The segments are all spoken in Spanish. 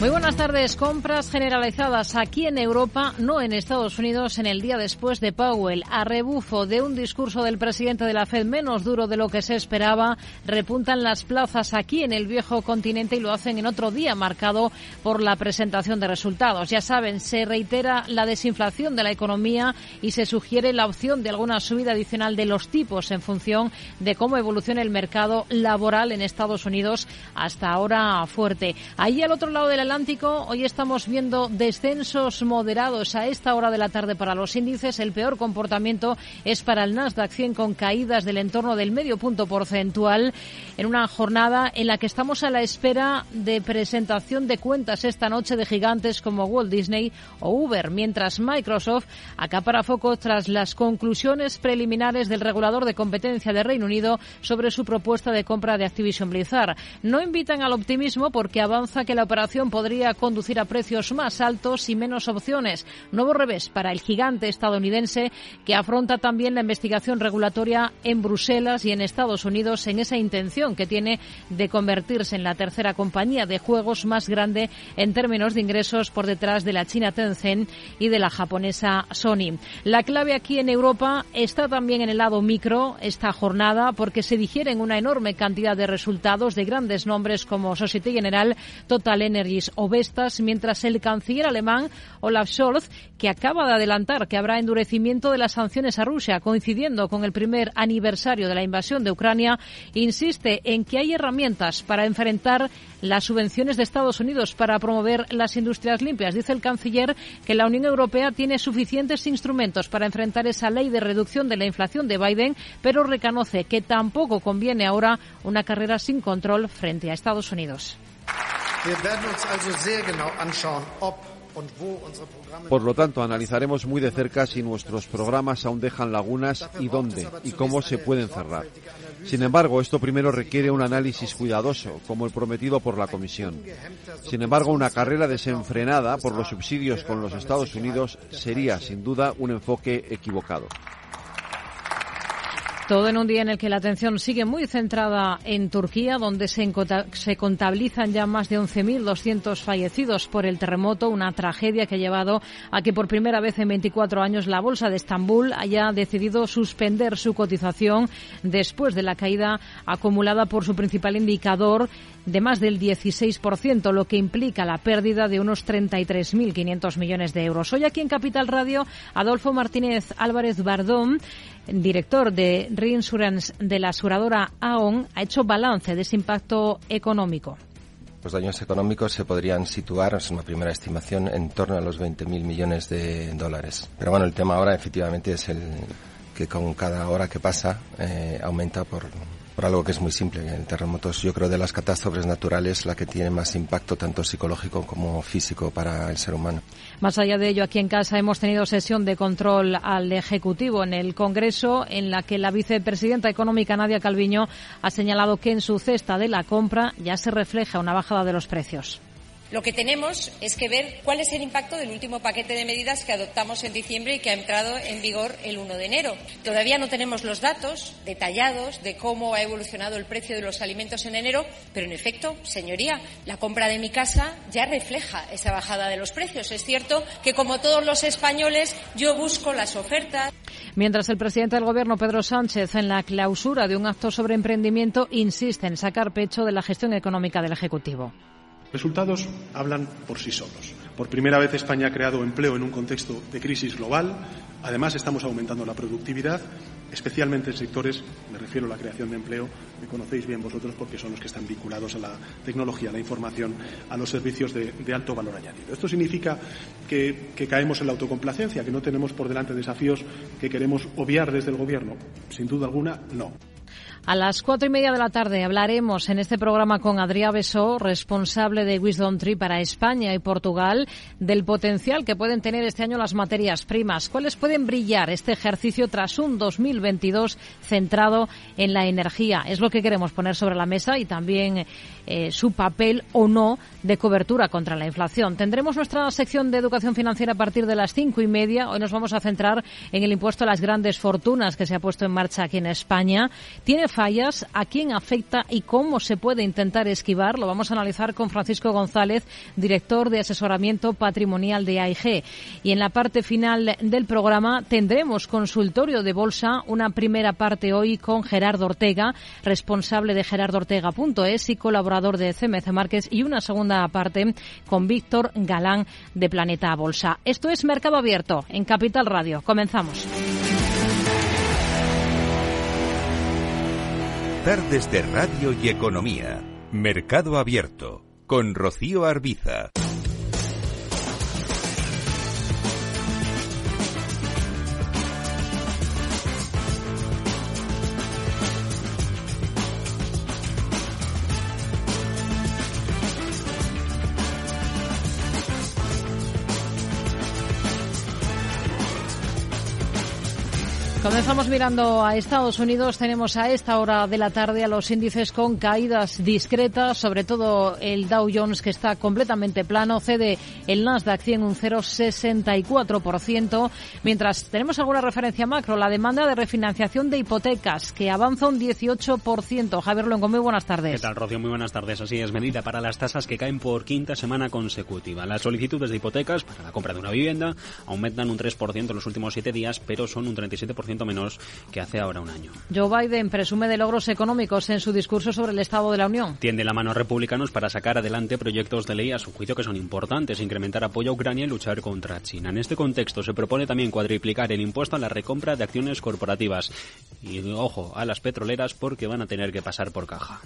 Muy buenas tardes. Compras generalizadas aquí en Europa, no en Estados Unidos, en el día después de Powell. A rebufo de un discurso del presidente de la Fed menos duro de lo que se esperaba, repuntan las plazas aquí en el viejo continente y lo hacen en otro día marcado por la presentación de resultados. Ya saben, se reitera la desinflación de la economía y se sugiere la opción de alguna subida adicional de los tipos en función de cómo evoluciona el mercado laboral en Estados Unidos hasta ahora fuerte. Ahí al otro lado de la Atlántico, hoy estamos viendo descensos moderados a esta hora de la tarde para los índices. El peor comportamiento es para el Nasdaq 100 con caídas del entorno del medio punto porcentual en una jornada en la que estamos a la espera de presentación de cuentas esta noche de gigantes como Walt Disney o Uber, mientras Microsoft acapara foco tras las conclusiones preliminares del regulador de competencia de Reino Unido sobre su propuesta de compra de Activision Blizzard. No invitan al optimismo porque avanza que la operación podría conducir a precios más altos y menos opciones. Nuevo revés para el gigante estadounidense que afronta también la investigación regulatoria en Bruselas y en Estados Unidos en esa intención que tiene de convertirse en la tercera compañía de juegos más grande en términos de ingresos por detrás de la china Tencent y de la japonesa Sony. La clave aquí en Europa está también en el lado micro esta jornada porque se digieren una enorme cantidad de resultados de grandes nombres como Societe General, Total Energies o Vestas, mientras el canciller alemán Olaf Scholz, que acaba de adelantar que habrá endurecimiento de las sanciones a Rusia, coincidiendo con el primer aniversario de la invasión de Ucrania, insiste en que hay herramientas para enfrentar las subvenciones de Estados Unidos para promover las industrias limpias. Dice el canciller que la Unión Europea tiene suficientes instrumentos para enfrentar esa ley de reducción de la inflación de Biden, pero reconoce que tampoco conviene ahora una carrera sin control frente a Estados Unidos. Por lo tanto, analizaremos muy de cerca si nuestros programas aún dejan lagunas y dónde y cómo se pueden cerrar. Sin embargo, esto primero requiere un análisis cuidadoso, como el prometido por la Comisión. Sin embargo, una carrera desenfrenada por los subsidios con los Estados Unidos sería, sin duda, un enfoque equivocado. Todo en un día en el que la atención sigue muy centrada en Turquía, donde se, contabilizan ya más de 11.200 fallecidos por el terremoto, una tragedia que ha llevado a que por primera vez en 24 años la Bolsa de Estambul haya decidido suspender su cotización después de la caída acumulada por su principal indicador de más del 16%, lo que implica la pérdida de unos 33.500 millones de euros. Hoy aquí en Capital Radio, Adolfo Martínez Álvarez Bardón, director de Reinsurance de la aseguradora AON, ha hecho balance de ese impacto económico. Los daños económicos se podrían situar, es una primera estimación, en torno a los 20.000 millones de dólares. Pero bueno, el tema ahora efectivamente es el que con cada hora que pasa eh, aumenta por, por algo que es muy simple. En terremotos, yo creo, de las catástrofes naturales, la que tiene más impacto tanto psicológico como físico para el ser humano. Más allá de ello, aquí en casa hemos tenido sesión de control al Ejecutivo en el Congreso, en la que la vicepresidenta económica Nadia Calviño ha señalado que en su cesta de la compra ya se refleja una bajada de los precios. Lo que tenemos es que ver cuál es el impacto del último paquete de medidas que adoptamos en diciembre y que ha entrado en vigor el 1 de enero. Todavía no tenemos los datos detallados de cómo ha evolucionado el precio de los alimentos en enero, pero en efecto, señoría, la compra de mi casa ya refleja esa bajada de los precios. Es cierto que, como todos los españoles, yo busco las ofertas. Mientras el presidente del Gobierno, Pedro Sánchez, en la clausura de un acto sobre emprendimiento, insiste en sacar pecho de la gestión económica del Ejecutivo. Resultados hablan por sí solos. Por primera vez España ha creado empleo en un contexto de crisis global. Además, estamos aumentando la productividad, especialmente en sectores, me refiero a la creación de empleo, que conocéis bien vosotros porque son los que están vinculados a la tecnología, a la información, a los servicios de, alto valor añadido. Esto significa que, que caemos en la autocomplacencia, que no tenemos por delante desafíos que queremos obviar desde el Gobierno. Sin duda alguna, no. A las cuatro y media de la tarde hablaremos en este programa con Adrià Besó, responsable de Wisdom Tree para España y Portugal, del potencial que pueden tener este año las materias primas. ¿Cuáles pueden brillar este ejercicio tras un 2022 centrado en la energía? Es lo que queremos poner sobre la mesa y también eh, su papel o no de cobertura contra la inflación. Tendremos nuestra sección de educación financiera a partir de las cinco y media. Hoy nos vamos a centrar en el impuesto a las grandes fortunas que se ha puesto en marcha aquí en España. Tiene fallas, a quién afecta y cómo se puede intentar esquivar. Lo vamos a analizar con Francisco González, director de asesoramiento patrimonial de AIG. Y en la parte final del programa tendremos consultorio de bolsa, una primera parte hoy con Gerardo Ortega, responsable de gerardoortega.es y colaborador de CMC Márquez, y una segunda parte con Víctor Galán de Planeta Bolsa. Esto es Mercado Abierto en Capital Radio. Comenzamos. Tardes de Radio y Economía. Mercado Abierto. Con Rocío Arbiza. Comenzamos mirando a Estados Unidos. Tenemos a esta hora de la tarde a los índices con caídas discretas, sobre todo el Dow Jones que está completamente plano, cede el Nasdaq 100 un 0,64%, mientras tenemos alguna referencia macro, la demanda de refinanciación de hipotecas que avanza un 18%. Javier Luengo, muy buenas tardes. ¿Qué tal, Rocío? Muy buenas tardes. Así es, medida para las tasas que caen por quinta semana consecutiva. Las solicitudes de hipotecas para la compra de una vivienda aumentan un 3% en los últimos siete días, pero son un 37% menos que hace ahora un año. Joe Biden presume de logros económicos en su discurso sobre el Estado de la Unión. Tiende la mano a republicanos para sacar adelante proyectos de ley a su juicio que son importantes, incrementar apoyo a Ucrania y luchar contra China. En este contexto se propone también cuadriplicar el impuesto a la recompra de acciones corporativas. Y ojo, a las petroleras porque van a tener que pasar por caja.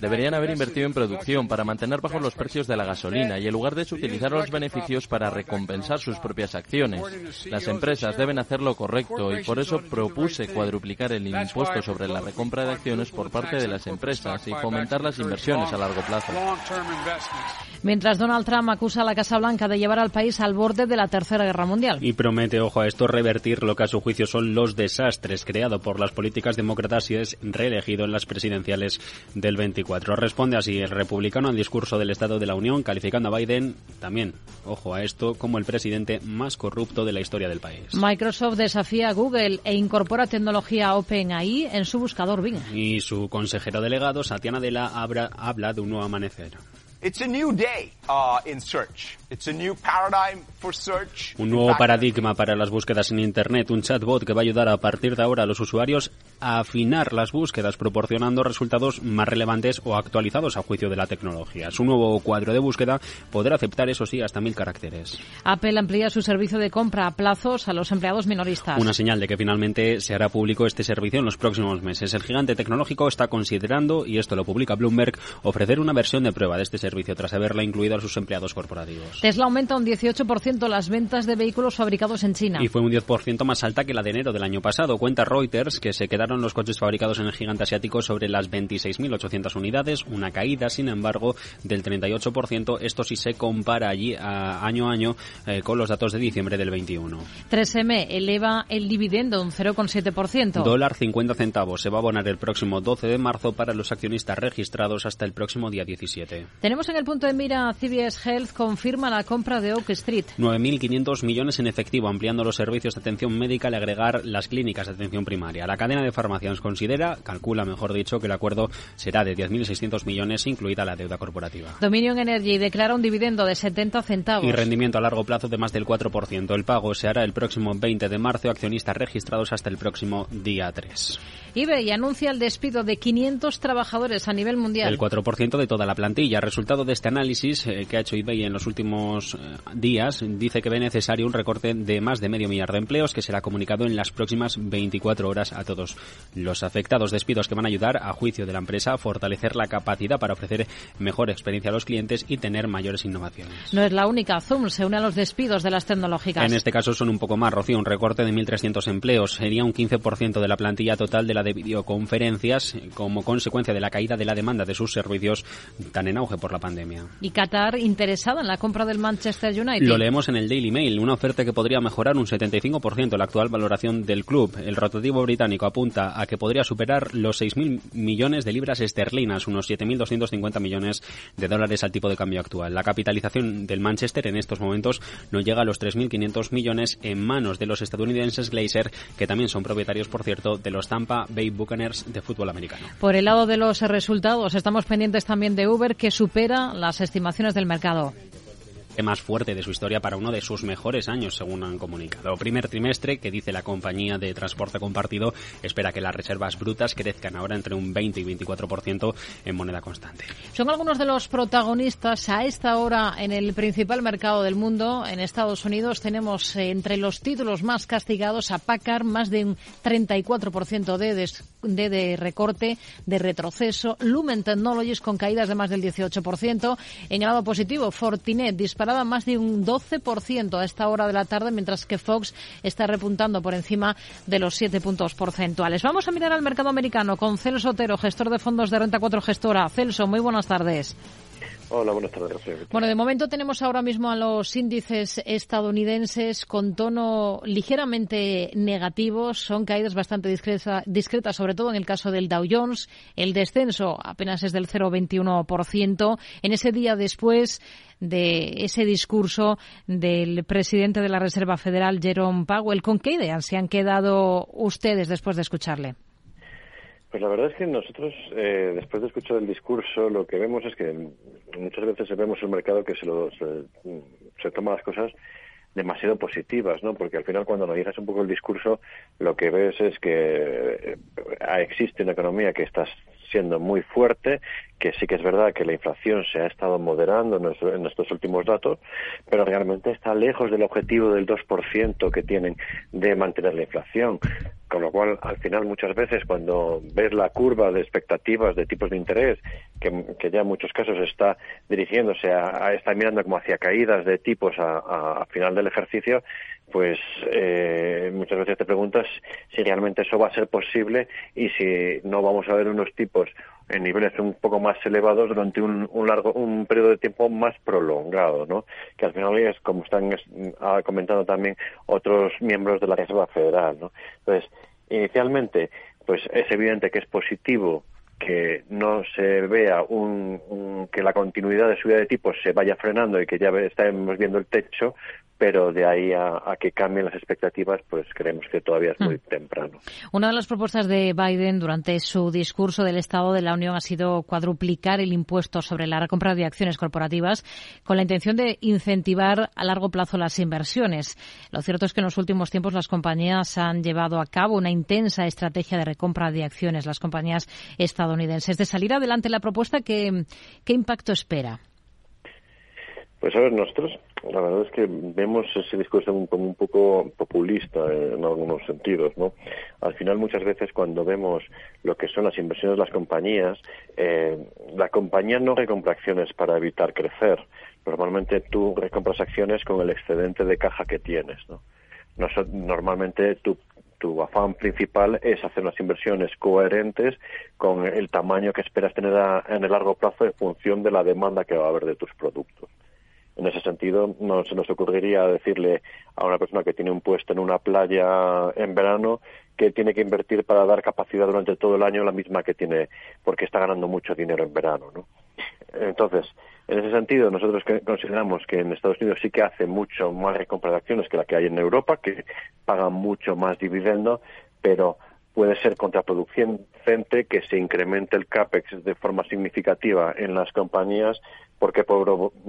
Deberían haber invertido en producción para mantener bajos los precios de la gasolina y en lugar de eso utilizar los beneficios para recompensar sus propias acciones. Las empresas deben hacer lo correcto y por eso propuse cuadruplicar el impuesto sobre la recompra de acciones por parte de las empresas y fomentar las inversiones a largo plazo. Mientras Donald Trump acusa a la Casa Blanca de llevar al país al borde de la Tercera Guerra Mundial. Y promete, ojo a esto, revertir lo que a su juicio son los desastres creados por las políticas demócratas y es reelegido en las presidenciales del 24. Responde así el republicano al discurso del Estado de la Unión, calificando a Biden también, ojo a esto, como el presidente más corrupto de la historia del país. Microsoft desafía a Google e incorpora tecnología OpenAI en su buscador Bing. Y su consejero delegado, Satiana Dela, habla, habla de un nuevo amanecer. It's a new day uh, in search. It's a new paradigm for search. Un nuevo paradigma para las búsquedas en Internet, un chatbot que va a ayudar a partir de ahora a los usuarios a afinar las búsquedas proporcionando resultados más relevantes o actualizados a juicio de la tecnología. Su nuevo cuadro de búsqueda podrá aceptar, eso sí, hasta mil caracteres. Apple amplía su servicio de compra a plazos a los empleados minoristas. Una señal de que finalmente se hará público este servicio en los próximos meses. El gigante tecnológico está considerando, y esto lo publica Bloomberg, ofrecer una versión de prueba de este servicio tras haberla incluido a sus empleados corporativos. Tesla aumenta un 18% las ventas de vehículos fabricados en China. Y fue un 10% más alta que la de enero del año pasado. Cuenta Reuters que se quedaron los coches fabricados en el gigante asiático sobre las 26.800 unidades, una caída, sin embargo, del 38%. Esto sí se compara allí a, año a año eh, con los datos de diciembre del 21. 3M eleva el dividendo un 0,7%. Dólar 50 centavos. Se va a abonar el próximo 12 de marzo para los accionistas registrados hasta el próximo día 17. Tenemos en el punto de mira CBS Health confirma la compra de Oak Street. 9.500 millones en efectivo, ampliando los servicios de atención médica al agregar las clínicas de atención primaria. La cadena de farmacias considera, calcula mejor dicho, que el acuerdo será de 10.600 millones, incluida la deuda corporativa. Dominion Energy declara un dividendo de 70 centavos. Y rendimiento a largo plazo de más del 4%. El pago se hará el próximo 20 de marzo, accionistas registrados hasta el próximo día 3. eBay anuncia el despido de 500 trabajadores a nivel mundial. El 4% de toda la plantilla. Resulta resultado de este análisis eh, que ha hecho eBay en los últimos eh, días dice que ve necesario un recorte de más de medio millar de empleos que será comunicado en las próximas 24 horas a todos los afectados. Despidos que van a ayudar, a juicio de la empresa, a fortalecer la capacidad para ofrecer mejor experiencia a los clientes y tener mayores innovaciones. No es la única. Zoom se une a los despidos de las tecnológicas. En este caso son un poco más, Rocío, un recorte de 1.300 empleos. Sería un 15% de la plantilla total de la de videoconferencias como consecuencia de la caída de la demanda de sus servicios tan en auge por la pandemia. ¿Y Qatar interesada en la compra del Manchester United? Lo leemos en el Daily Mail, una oferta que podría mejorar un 75% la actual valoración del club. El rotativo británico apunta a que podría superar los 6.000 millones de libras esterlinas, unos 7.250 millones de dólares al tipo de cambio actual. La capitalización del Manchester en estos momentos no llega a los 3.500 millones en manos de los estadounidenses Glazer, que también son propietarios, por cierto, de los Tampa Bay Buccaneers de fútbol americano. Por el lado de los resultados, estamos pendientes también de Uber, que supera las estimaciones del mercado más fuerte de su historia para uno de sus mejores años, según han comunicado. Primer trimestre, que dice la compañía de transporte compartido, espera que las reservas brutas crezcan ahora entre un 20 y 24% en moneda constante. Son algunos de los protagonistas a esta hora en el principal mercado del mundo. En Estados Unidos tenemos eh, entre los títulos más castigados a Packard, más de un 34% de, de, de recorte, de retroceso. Lumen Technologies con caídas de más del 18%. En el lado positivo, Fortinet dispara más de un 12% a esta hora de la tarde, mientras que Fox está repuntando por encima de los 7 puntos porcentuales. Vamos a mirar al mercado americano con Celso Otero, gestor de fondos de Renta 4 Gestora. Celso, muy buenas tardes. Hola, buenas tardes. Bueno, de momento tenemos ahora mismo a los índices estadounidenses con tono ligeramente negativo. Son caídas bastante discretas, sobre todo en el caso del Dow Jones. El descenso apenas es del 0,21%. En ese día después de ese discurso del presidente de la Reserva Federal, Jerome Powell, ¿con qué ideas se han quedado ustedes después de escucharle? Pues la verdad es que nosotros, eh, después de escuchar el discurso, lo que vemos es que muchas veces vemos el mercado que se, lo, se, toma las cosas demasiado positivas, ¿no? Porque al final cuando analizas un poco el discurso, lo que ves es que eh, existe una economía que está siendo muy fuerte, que sí que es verdad que la inflación se ha estado moderando en, estos últimos datos, pero realmente está lejos del objetivo del 2% que tienen de mantener la inflación. Con lo cual, al final, muchas veces, cuando ves la curva de expectativas de tipos de interés, que, ya en muchos casos está dirigiéndose a, está mirando como hacia caídas de tipos a, final del ejercicio, pues eh, muchas veces te preguntas si realmente eso va a ser posible y si no vamos a ver unos tipos en niveles un poco más elevados durante un, largo un periodo de tiempo más prolongado, ¿no? Que al final es como están comentando también otros miembros de la Reserva Federal, ¿no? Entonces, inicialmente, pues es evidente que es positivo que no se vea un, que la continuidad de subida de tipos se vaya frenando y que ya estemos viendo el techo, pero de ahí a, que cambien las expectativas, pues creemos que todavía es muy hmm. temprano. Una de las propuestas de Biden durante su discurso del Estado de la Unión ha sido cuadruplicar el impuesto sobre la recompra de acciones corporativas con la intención de incentivar a largo plazo las inversiones. Lo cierto es que en los últimos tiempos las compañías han llevado a cabo una intensa estrategia de recompra de acciones, las compañías estadounidenses. De salir adelante la propuesta, ¿qué, qué impacto espera? Pues a ver, nosotros la verdad es que vemos ese discurso como un poco populista en algunos sentidos, ¿no? Al final muchas veces cuando vemos lo que son las inversiones de las compañías, eh, la compañía no recompra acciones para evitar crecer. Normalmente tú recompras acciones con el excedente de caja que tienes, ¿no? Normalmente tu, tu afán principal es hacer unas inversiones coherentes con el tamaño que esperas tener en el largo plazo en función de la demanda que va a haber de tus productos. En ese sentido, no se nos ocurriría decirle a una persona que tiene un puesto en una playa en verano que tiene que invertir para dar capacidad durante todo el año la misma que tiene porque está ganando mucho dinero en verano. ¿no? Entonces, en ese sentido, nosotros consideramos que en Estados Unidos sí que hace mucho más recompra de acciones que la que hay en Europa, que pagan mucho más dividendo, pero puede ser contraproducente que se incremente el CAPEX de forma significativa en las compañías porque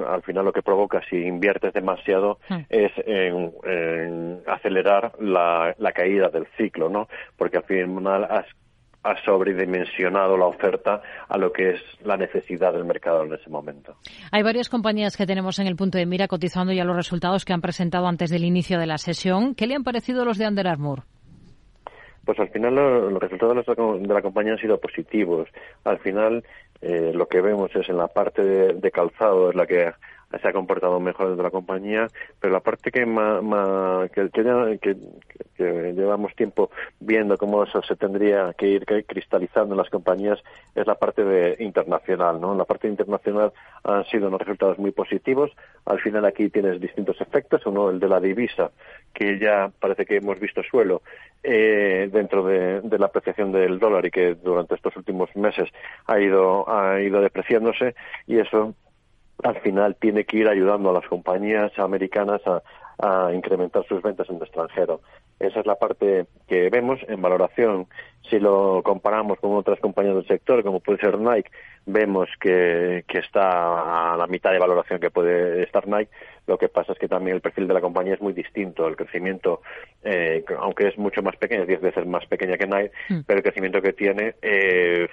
al final lo que provoca si inviertes demasiado hmm. es en, acelerar la, caída del ciclo, ¿no? Porque al final has ha sobredimensionado la oferta a lo que es la necesidad del mercado en ese momento. Hay varias compañías que tenemos en el punto de mira cotizando ya los resultados que han presentado antes del inicio de la sesión. ¿Qué le han parecido los de Under Armour? Pues al final los, resultados de la, compañía han sido positivos. Al final eh, lo que vemos es en la parte de, calzado es la que se ha comportado mejor dentro de la compañía, pero la parte que, que, llevamos tiempo viendo cómo eso se tendría que ir cristalizando en las compañías es la parte de internacional, ¿no? En la parte internacional han sido unos resultados muy positivos. Al final aquí tienes distintos efectos, uno el de la divisa, que ya parece que hemos visto suelo eh, dentro de, la apreciación del dólar y que durante estos últimos meses ha ido ha ido depreciándose y eso al final tiene que ir ayudando a las compañías americanas a, incrementar sus ventas en el extranjero. Esa es la parte que vemos en valoración. Si lo comparamos con otras compañías del sector, como puede ser Nike, vemos que, que está a la mitad de valoración que puede estar Nike. Lo que pasa es que también el perfil de la compañía es muy distinto. El crecimiento, eh, aunque es mucho más pequeño, es 10 veces más pequeña que Nike, mm. pero el crecimiento que tiene eh,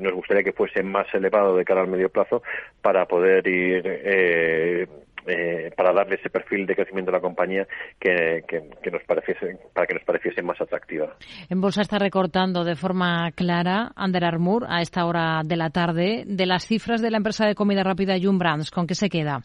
nos gustaría que fuese más elevado de cara al medio plazo para poder ir eh, eh, para darle ese perfil de crecimiento a la compañía que, nos pareciese, para que nos pareciese más atractiva. En bolsa está recortando de forma clara Under Armour a esta hora de la tarde de las cifras de la empresa de comida rápida Jum Brands. ¿Con qué se queda?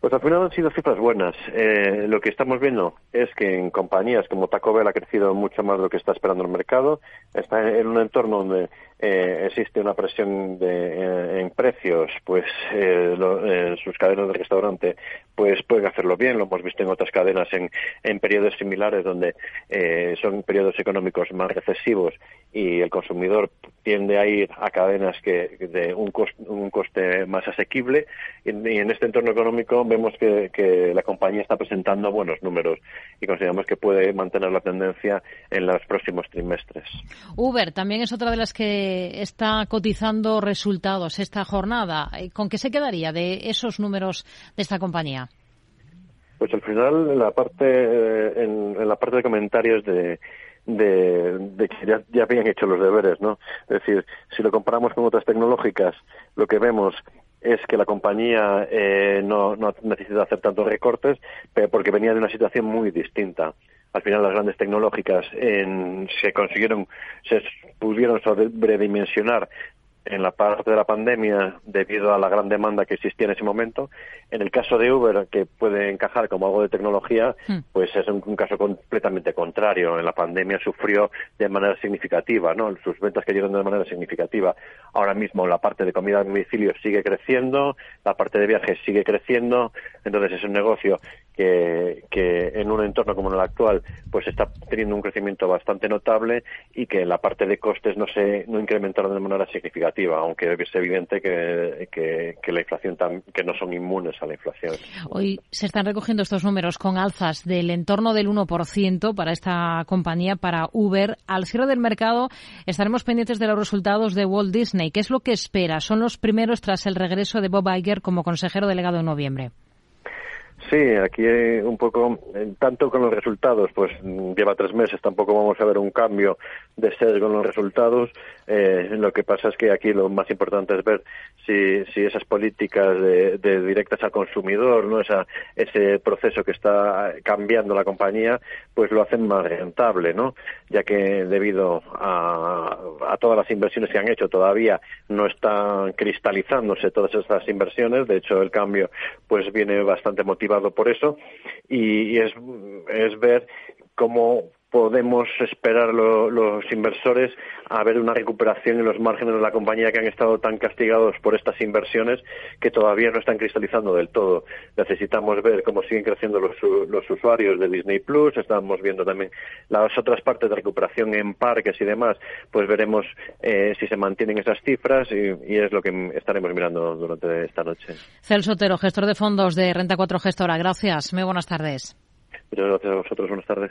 Pues al final han sido cifras buenas. Eh, lo que estamos viendo es que en compañías como Taco Bell ha crecido mucho más de lo que está esperando el mercado. Está en un entorno donde eh, existe una presión de, eh, en precios, pues eh, en sus cadenas de restaurante, pues pueden hacerlo bien. Lo hemos visto en otras cadenas en, en periodos similares donde son periodos económicos más recesivos y el consumidor tiende a ir a cadenas que de un, un coste más asequible y, en este entorno económico vemos que, que la compañía está presentando buenos números y consideramos que puede mantener la tendencia en los próximos trimestres. Uber también es otra de las que está cotizando resultados esta jornada. ¿Con qué se quedaría de esos números de esta compañía? Pues al final, en la parte, eh, en, la parte de comentarios de, de, que ya, habían hecho los deberes, ¿no? Es decir, si lo comparamos con otras tecnológicas, lo que vemos es que la compañía eh, no, no necesita hacer tantos recortes, porque venía de una situación muy distinta al final las grandes tecnológicas se consiguieron, se pudieron sobredimensionar en la parte de la pandemia debido a la gran demanda que existía en ese momento. En el caso de Uber, que puede encajar como algo de tecnología, hmm. pues es un, caso completamente contrario. En la pandemia sufrió de manera significativa, ¿no? Sus ventas cayeron de manera significativa. Ahora mismo la parte de comida a domicilio sigue creciendo, la parte de viajes sigue creciendo, entonces es un negocio que, que en un entorno como el actual, pues está teniendo un crecimiento bastante notable y que la parte de costes no se no incrementaron de manera significativa aunque es evidente que, la inflación que no son inmunes a la inflación. Hoy se están recogiendo estos números con alzas del entorno del 1% para esta compañía, para Uber. Al cierre del mercado estaremos pendientes de los resultados de Walt Disney. ¿Qué es lo que espera? Son los primeros tras el regreso de Bob Iger como consejero delegado en noviembre. Sí, aquí un poco, tanto con los resultados, pues lleva tres meses, tampoco vamos a ver un cambio de ser con los resultados. Eh, lo que pasa es que aquí lo más importante es ver si, si esas políticas de, directas al consumidor, no Esa, ese proceso que está cambiando la compañía, pues lo hacen más rentable, ¿no? Ya que debido a, a todas las inversiones que han hecho todavía no están cristalizándose todas estas inversiones. De hecho, el cambio pues viene bastante motivado por eso y, es, es ver cómo podemos esperar los inversores a ver una recuperación en los márgenes de la compañía que han estado tan castigados por estas inversiones que todavía no están cristalizando del todo. Necesitamos ver cómo siguen creciendo los, los usuarios de Disney Plus, estamos viendo también las otras partes de recuperación en parques y demás, pues veremos eh, si se mantienen esas cifras y, es lo que estaremos mirando durante esta noche. Celso Otero, gestor de fondos de Renta 4 Gestora. Gracias. Muy buenas tardes. Muchas gracias a vosotros. Buenas tardes.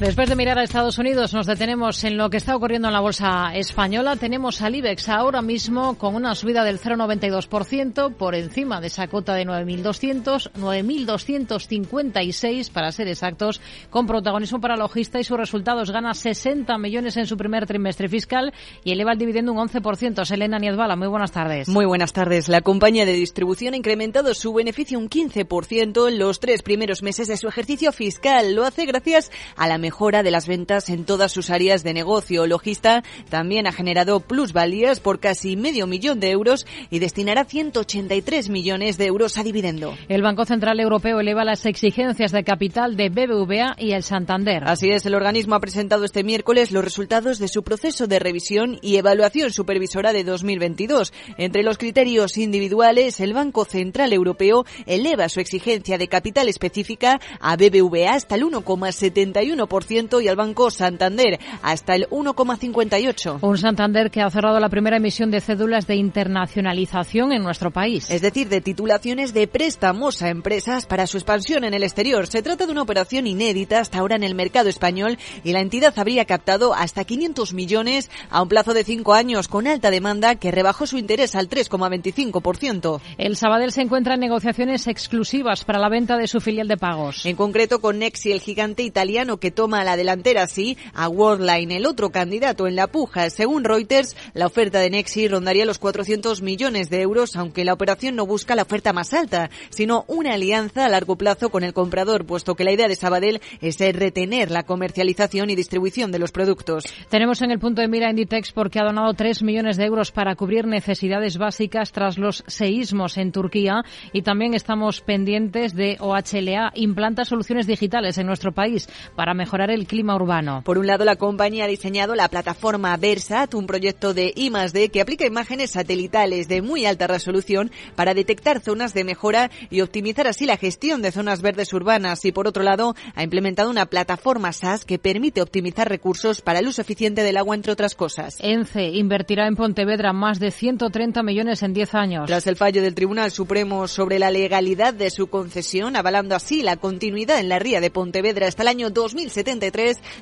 Después de mirar a Estados Unidos, nos detenemos en lo que está ocurriendo en la bolsa española. Tenemos al IBEX ahora mismo con una subida del 0,92% por encima de esa cota de 9.200, 9.256 para ser exactos, con protagonismo para logista y sus resultados. Gana 60 millones en su primer trimestre fiscal y eleva el dividendo un 11%. Selena Niedbala, muy buenas tardes. Muy buenas tardes. La compañía de distribución ha incrementado su beneficio un 15% en los tres primeros meses de su ejercicio fiscal. Lo hace gracias a la mejora de las ventas en todas sus áreas de negocio. Logista también ha generado plusvalías por casi medio millón de euros y destinará 183 millones de euros a dividendo. El Banco Central Europeo eleva las exigencias de capital de BBVA y el Santander. Así es, el organismo ha presentado este miércoles los resultados de su proceso de revisión y evaluación supervisora de 2022. Entre los criterios individuales, el Banco Central Europeo eleva su exigencia de capital específica a BBVA hasta el 1,71% y al Banco Santander hasta el 1,58. Un Santander que ha cerrado la primera emisión de cédulas de internacionalización en nuestro país. Es decir, de titulaciones de préstamos a empresas para su expansión en el exterior. Se trata de una operación inédita hasta ahora en el mercado español y la entidad habría captado hasta 500 millones a un plazo de cinco años con alta demanda que rebajó su interés al 3,25%. El Sabadell se encuentra en negociaciones exclusivas para la venta de su filial de pagos. En concreto con Nexi, el gigante italiano que toma a la delantera sí a Worldline, el otro candidato en la puja. Según Reuters, la oferta de Nexi rondaría los 400 millones de euros, aunque la operación no busca la oferta más alta, sino una alianza a largo plazo con el comprador, puesto que la idea de Sabadell es retener la comercialización y distribución de los productos. Tenemos en el punto de mira Inditex porque ha donado 3 millones de euros para cubrir necesidades básicas tras los seísmos en Turquía y también estamos pendientes de OHLA implanta soluciones digitales en nuestro país para mejorar el clima urbano. Por un lado, la compañía ha diseñado la plataforma Versat, un proyecto de I+D que aplica imágenes satelitales de muy alta resolución para detectar zonas de mejora y optimizar así la gestión de zonas verdes urbanas. Y por otro lado, ha implementado una plataforma SaaS que permite optimizar recursos para el uso eficiente del agua, entre otras cosas. ENCE invertirá en Pontevedra más de 130 millones en 10 años. Tras el fallo del Tribunal Supremo sobre la legalidad de su concesión, avalando así la continuidad en la ría de Pontevedra hasta el año 2070,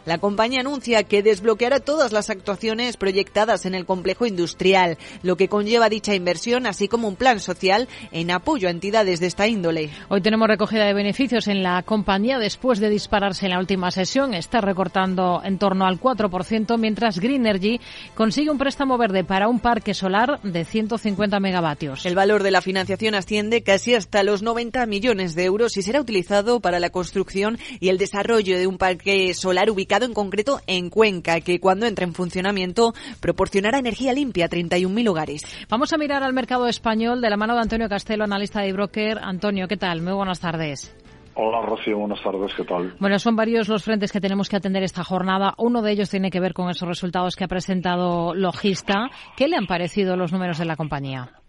la compañía anuncia que desbloqueará todas las actuaciones proyectadas en el complejo industrial, lo que conlleva dicha inversión, así como un plan social en apoyo a entidades de esta índole. Hoy tenemos recogida de beneficios en la compañía después de dispararse en la última sesión. Está recortando en torno al 4%, mientras Greenergy consigue un préstamo verde para un parque solar de 150 megavatios. El valor de la financiación asciende casi hasta los 90 millones de euros y será utilizado para la construcción y el desarrollo de un parque solar ubicado en concreto en Cuenca, que cuando entre en funcionamiento proporcionará energía limpia a 31.000 hogares. Vamos a mirar al mercado español de la mano de Antonio Castelo, analista de broker. Antonio, ¿qué tal? Muy buenas tardes. Hola Rocío, buenas tardes, ¿qué tal? Bueno, son varios los frentes que tenemos que atender esta jornada. Uno de ellos tiene que ver con esos resultados que ha presentado Logista. ¿Qué le han parecido los números de la compañía?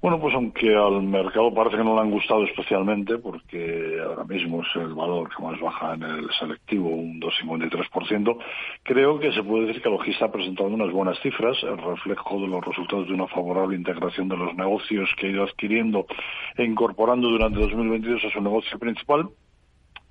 Bueno, pues aunque al mercado parece que no le han gustado especialmente, porque ahora mismo es el valor que más baja en el selectivo, un 2,53%, creo que se puede decir que Logista ha presentado unas buenas cifras, el reflejo de los resultados de una favorable integración de los negocios que ha ido adquiriendo e incorporando durante 2022 a su negocio principal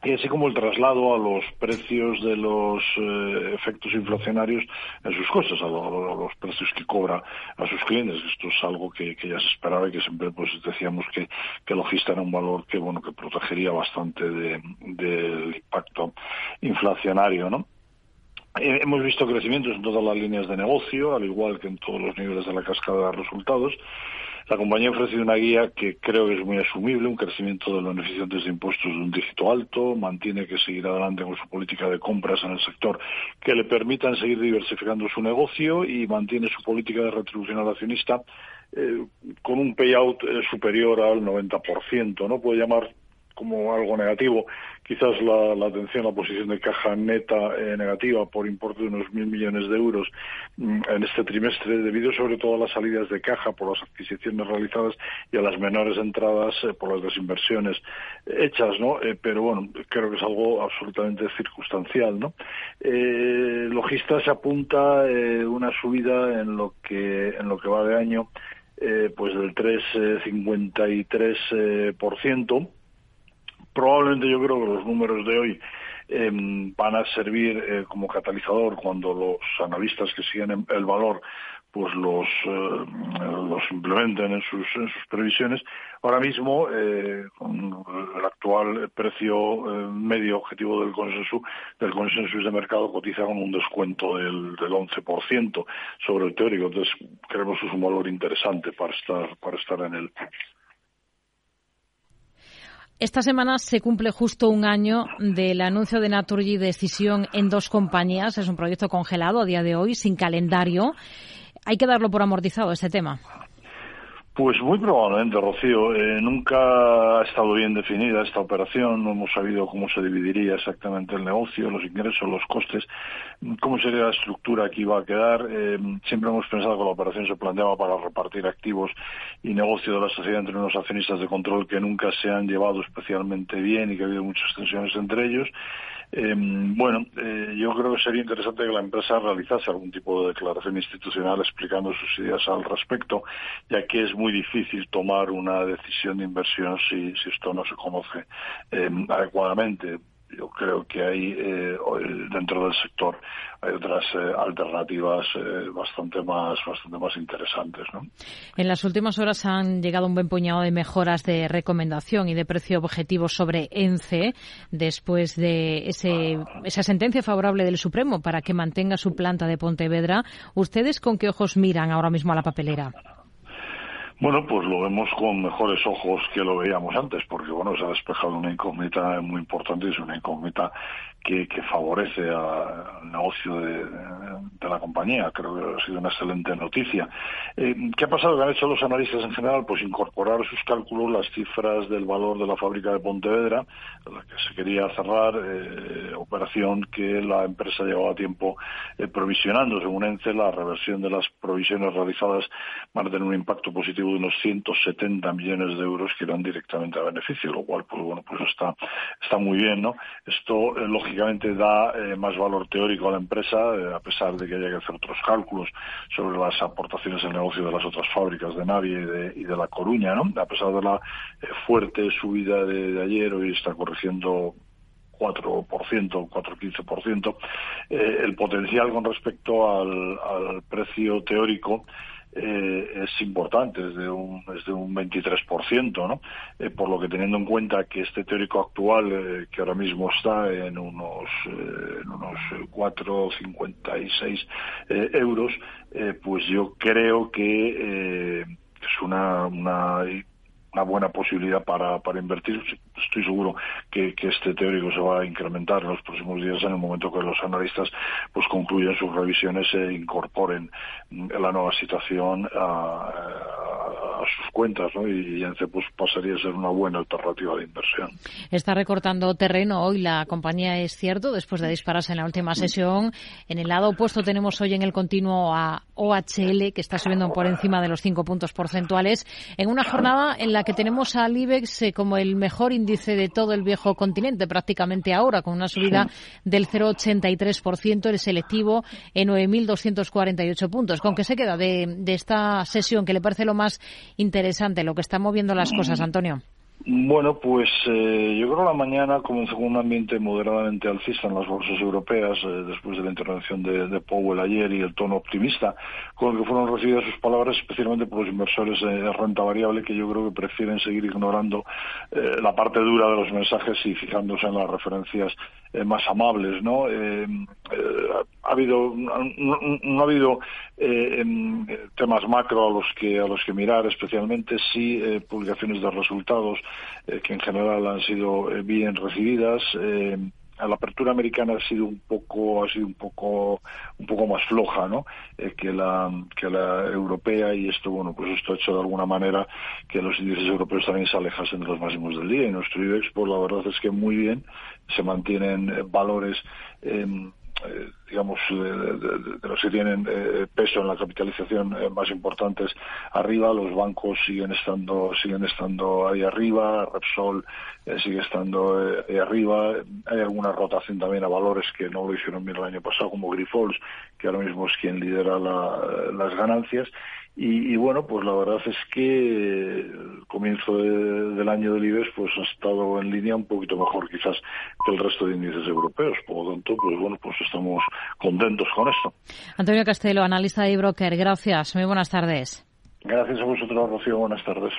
y así como el traslado a los precios de los eh, efectos inflacionarios en sus costes, a, los precios que cobra a sus clientes. Esto es algo que, ya se esperaba y que siempre pues decíamos que, que Logista era un valor que bueno que protegería bastante del impacto inflacionario, ¿no? Eh, hemos visto crecimientos en todas las líneas de negocio, al igual que en todos los niveles de la cascada de resultados. La compañía ha ofrecido una guía que creo que es muy asumible, un crecimiento de los beneficios de impuestos de un dígito alto, mantiene que seguir adelante con su política de compras en el sector que le permitan seguir diversificando su negocio y mantiene su política de retribución al accionista eh, con un payout eh, superior al 90%. No puede llamar como algo negativo. Quizás la, la atención la posición de caja neta eh, negativa por importe de unos mil millones de euros mm, en este trimestre, debido sobre todo a las salidas de caja por las adquisiciones realizadas y a las menores entradas eh, por las desinversiones hechas, ¿no? Eh, pero bueno, creo que es algo absolutamente circunstancial, ¿no? Logista se apunta una subida en lo que en lo que va de año pues del 3,53%. Probablemente yo creo que los números de hoy em, van a servir eh, como catalizador cuando los analistas que siguen el valor pues los, eh, los implementen en sus, en sus previsiones. Ahora mismo, eh, con el actual precio medio objetivo del consenso, del consenso de mercado cotiza con un descuento del, del 11% sobre el teórico. Entonces, creemos que es un valor interesante para estar, para estar en él. Esta semana se cumple justo un año del anuncio de Naturgy decisión en dos compañías. Es un proyecto congelado a día de hoy, sin calendario. Hay que darlo por amortizado este tema. Pues muy probablemente, Rocío. Eh, nunca ha estado bien definida esta operación. No hemos sabido cómo se dividiría exactamente el negocio, los ingresos, los costes, cómo sería la estructura que iba a quedar. Eh, siempre hemos pensado que la operación se planteaba para repartir activos y negocio de la sociedad entre unos accionistas de control que nunca se han llevado especialmente bien y que ha habido muchas tensiones entre ellos. Eh, bueno, eh, yo creo que sería interesante que la empresa realizase algún tipo de declaración institucional explicando sus ideas al respecto, ya que es muy difícil tomar una decisión de inversión si, si esto no se conoce eh, adecuadamente. Yo creo que hay eh, dentro del sector hay otras eh, alternativas eh, bastante más bastante más interesantes ¿no? en las últimas horas han llegado un buen puñado de mejoras de recomendación y de precio objetivo sobre ENCE después de ese, esa sentencia favorable del Supremo para que mantenga su planta de Pontevedra. Ustedes con qué ojos miran ahora mismo a la papelera bueno, pues lo vemos con mejores ojos que lo veíamos antes, porque bueno, se ha despejado una incógnita muy importante y es una incógnita que, que favorece al negocio de, la compañía. Creo que ha sido una excelente noticia. Eh, ¿Qué ha pasado? Que han hecho los analistas en general, pues incorporar sus cálculos las cifras del valor de la fábrica de Pontevedra, la que se quería cerrar, eh, operación que la empresa llevaba tiempo eh, provisionando. Según ENCE, la reversión de las provisiones realizadas van a tener un impacto positivo de unos 170 millones de euros que irán directamente a beneficio, lo cual, pues bueno, pues está, está muy bien, ¿no? Esto, eh, lógicamente, da eh, más valor teórico a la empresa, eh, a pesar de que haya que hacer otros cálculos sobre las aportaciones al negocio de las otras fábricas de Navia y de, y de La Coruña, ¿no? A pesar de la fuerte subida de, ayer, hoy está corrigiendo 4%, 4-15%, eh, el potencial con respecto al precio teórico eh, es importante, es de un, es de un 23%, ¿no? Eh, por lo que teniendo en cuenta que este teórico actual, eh, que ahora mismo está en unos, eh, en unos 4,56 eh, euros, pues yo creo que es una, una una buena posibilidad para, para invertir. Estoy seguro que, que, este teórico se va a incrementar en los próximos días en el momento que los analistas pues concluyan sus revisiones e incorporen la nueva situación a, a sus cuentas ¿no? y, ENCE pues pasaría a ser una buena alternativa de inversión. Está recortando terreno hoy la compañía, es cierto, después de dispararse en la última sesión. En el lado opuesto tenemos hoy en el continuo a OHL, que está subiendo por encima de los cinco puntos porcentuales, en una jornada en la que tenemos al IBEX eh, como el mejor índice de todo el viejo continente, prácticamente ahora, con una subida del 0,83%, el selectivo en 9.248 puntos. ¿Con qué se queda de, de esta sesión que le parece lo más interesante, lo que está moviendo las cosas, Antonio? Bueno, pues eh, yo creo que la mañana comenzó con un ambiente moderadamente alcista en las bolsas europeas eh, después de la intervención de, Powell ayer y el tono optimista con el que fueron recibidas sus palabras, especialmente por los inversores de renta variable que yo creo que prefieren seguir ignorando eh, la parte dura de los mensajes y fijándose en las referencias más amables, ¿no? ha habido no, ha habido em, temas macro a los que a los que mirar, especialmente sí publicaciones de resultados eh, que en general han sido eh, bien recibidas. Eh, la apertura americana ha sido un poco ha sido un poco un poco más floja no que la que la europea y esto bueno pues esto ha hecho de alguna manera que los índices europeos también se alejasen de los máximos del día. Y nuestro IBEX pues la verdad es que muy bien. Se mantienen valores eh, digamos, de, los que tienen eh, peso en la capitalización eh, más importantes arriba, los bancos siguen estando, siguen estando ahí arriba, Repsol sigue estando ahí arriba, hay alguna rotación también a valores que no lo hicieron bien el año pasado, como Grifols, que ahora mismo es quien lidera las ganancias, y, bueno, pues la verdad es que el comienzo del año del IBEX pues ha estado en línea un poquito mejor quizás que el resto de índices europeos. Por lo tanto, pues bueno, pues estamos contentos con esto. Antonio Castelo, analista de broker gracias. Muy buenas tardes. Gracias a vosotros, Rocío. Buenas tardes.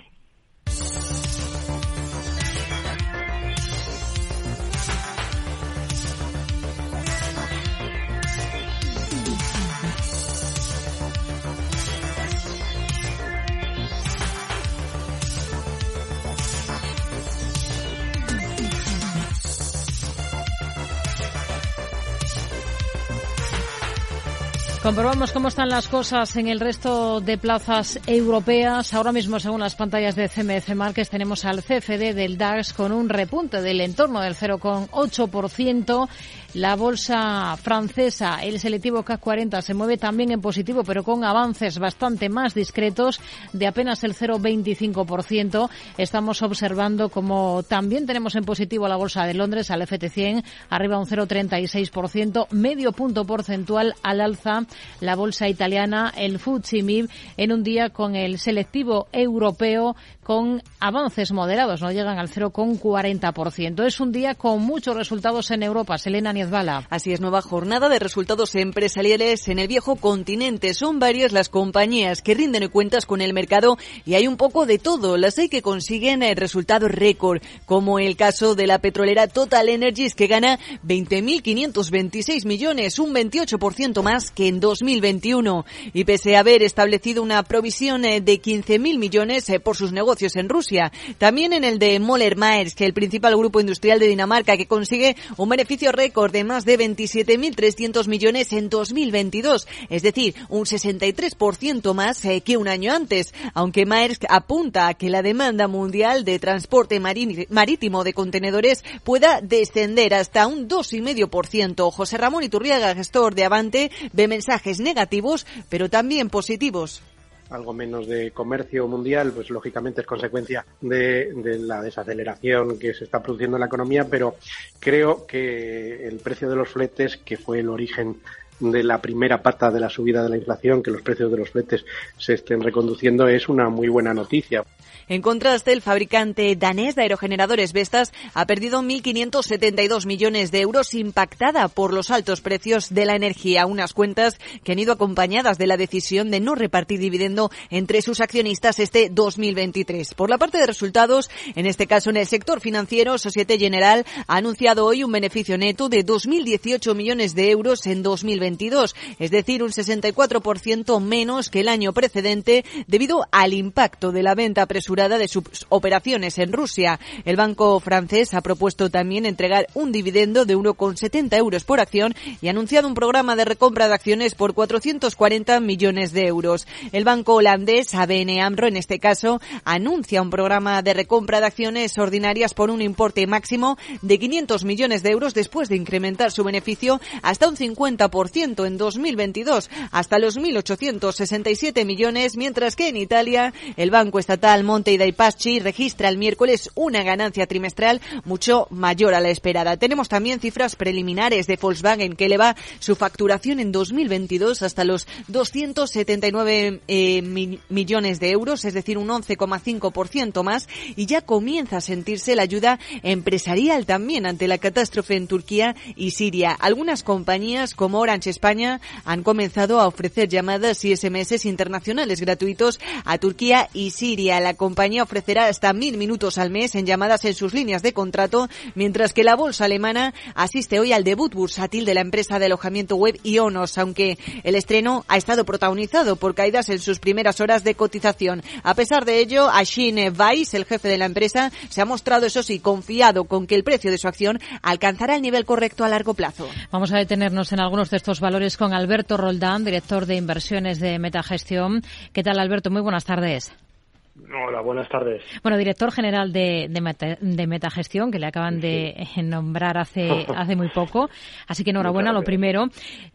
Comprobamos cómo están las cosas en el resto de plazas europeas. Ahora mismo, según las pantallas de CMC Markets, tenemos al CFD del DAX con un repunte del entorno del 0,8%. La bolsa francesa, el selectivo CAC 40, se mueve también en positivo, pero con avances bastante más discretos de apenas el 0,25%. Estamos observando como también tenemos en positivo la bolsa de Londres, al FT100, arriba un 0,36%, medio punto porcentual al alza la bolsa italiana, el FTSE MIB, en un día con el selectivo europeo con avances moderados, no llegan al 0,40%. Es un día con muchos resultados en Europa. Selena Niezbala. Así es, nueva jornada de resultados empresariales en el viejo continente. Son varias las compañías que rinden cuentas con el mercado y hay un poco de todo. Las hay que consiguen el resultado récord, como el caso de la petrolera Total Energies que gana 20.526 millones, un 28% más que en 2021. Y pese a haber establecido una provisión de 15.000 millones eh, por sus negocios en Rusia. También en el de Moller Maersk, el principal grupo industrial de Dinamarca, que consigue un beneficio récord de más de 27.300 millones en 2022, es decir, un 63% más eh, que un año antes, aunque Maersk apunta a que la demanda mundial de transporte marítimo de contenedores pueda descender hasta un 2,5%. José Ramón Iturriaga, gestor de Avante, ve mensajes negativos, pero también positivos algo menos de comercio mundial, pues lógicamente es consecuencia de, la desaceleración que se está produciendo en la economía, pero creo que el precio de los fletes, que fue el origen de la primera pata de la subida de la inflación, que los precios de los fletes se estén reconduciendo, es una muy buena noticia. En contraste, el fabricante danés de aerogeneradores Vestas ha perdido 1.572 millones de euros impactada por los altos precios de la energía, unas cuentas que han ido acompañadas de la decisión de no repartir dividendo entre sus accionistas este 2023. Por la parte de resultados, en este caso en el sector financiero, Societe General ha anunciado hoy un beneficio neto de 2.018 millones de euros en 2022, es decir, un 64% menos que el año precedente debido al impacto de la venta apresurada de sus operaciones en Rusia. El banco francés ha propuesto también entregar un dividendo de 1,70 euros por acción y ha anunciado un programa de recompra de acciones por 440 millones de euros. El banco holandés, ABN AMRO, en este caso, anuncia un programa de recompra de acciones ordinarias por un importe máximo de 500 millones de euros después de incrementar su beneficio hasta un 50% en 2022, hasta los 1.867 millones, mientras que en Italia el banco estatal Monte y Daipachi registra el miércoles una ganancia trimestral mucho mayor a la esperada. Tenemos también cifras preliminares de Volkswagen que eleva su facturación en 2022 hasta los 279 eh, millones de euros, es decir, un 11,5% más, y ya comienza a sentirse la ayuda empresarial también ante la catástrofe en Turquía y Siria. Algunas compañías como Orange España han comenzado a ofrecer llamadas y SMS internacionales gratuitos a Turquía y Siria. Compañía ofrecerá hasta mil minutos al mes en llamadas en sus líneas de contrato, mientras que la bolsa alemana asiste hoy al debut bursátil de la empresa de alojamiento web Ionos, aunque el estreno ha estado protagonizado por caídas en sus primeras horas de cotización. A pesar de ello, Ashin Weiss, el jefe de la empresa, se ha mostrado, eso sí, confiado con que el precio de su acción alcanzará el nivel correcto a largo plazo. Vamos a detenernos en algunos de estos valores con Alberto Roldán, director de inversiones de Metagestión. ¿Qué tal, Alberto? Muy buenas tardes. Hola, buenas tardes. Bueno, director general de, de, Metagestión, que le acaban de nombrar hace, hace muy poco. Así que enhorabuena, lo primero.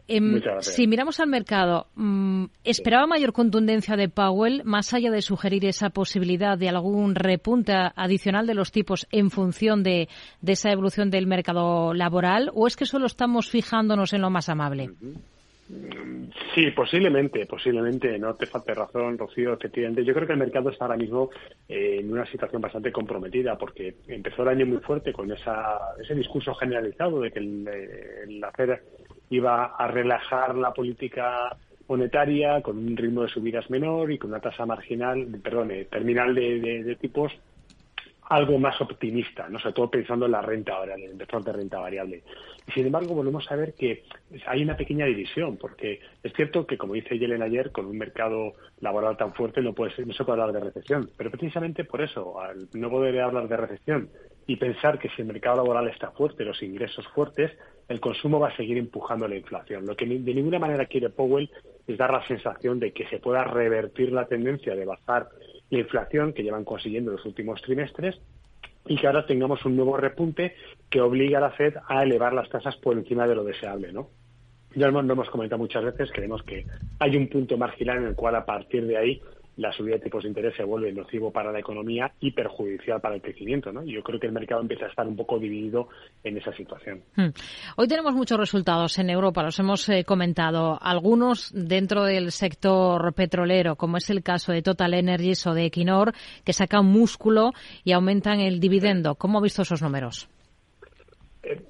Em, si miramos al mercado, mm, ¿esperaba mayor contundencia de Powell, más allá de sugerir esa posibilidad de algún repunte adicional de los tipos en función de, esa evolución del mercado laboral? ¿O es que solo estamos fijándonos en lo más amable? Sí, posiblemente, posiblemente. No te falte razón, Rocío, efectivamente. Yo creo que el mercado está ahora mismo eh, en una situación bastante comprometida porque empezó el año muy fuerte con esa, ese discurso generalizado de que el, el hacer iba a relajar la política monetaria con un ritmo de subidas menor y con una tasa marginal, perdón, eh, terminal de, tipos algo más optimista, no sobre todo pensando en la renta variable, en el de renta variable. Y sin embargo, volvemos a ver que hay una pequeña división, porque es cierto que, como dice Yellen ayer, con un mercado laboral tan fuerte no, puede ser, no se puede hablar de recesión. Pero precisamente por eso, al no poder hablar de recesión y pensar que si el mercado laboral está fuerte, los ingresos fuertes, el consumo va a seguir empujando la inflación. Lo que de ninguna manera quiere Powell es dar la sensación de que se pueda revertir la tendencia de bajar la inflación que llevan consiguiendo los últimos trimestres y que ahora tengamos un nuevo repunte que obliga a la Fed a elevar las tasas por encima de lo deseable, ¿no? Ya lo hemos comentado muchas veces, creemos que hay un punto marginal en el cual a partir de ahí la subida de tipos de interés se vuelve nocivo para la economía y perjudicial para el crecimiento. ¿no? Yo creo que el mercado empieza a estar un poco dividido en esa situación. Hmm. Hoy tenemos muchos resultados en Europa, los hemos eh, comentado. Algunos dentro del sector petrolero, como es el caso de Total Energies o de Equinor, que sacan músculo y aumentan el dividendo. ¿Cómo ha visto esos números?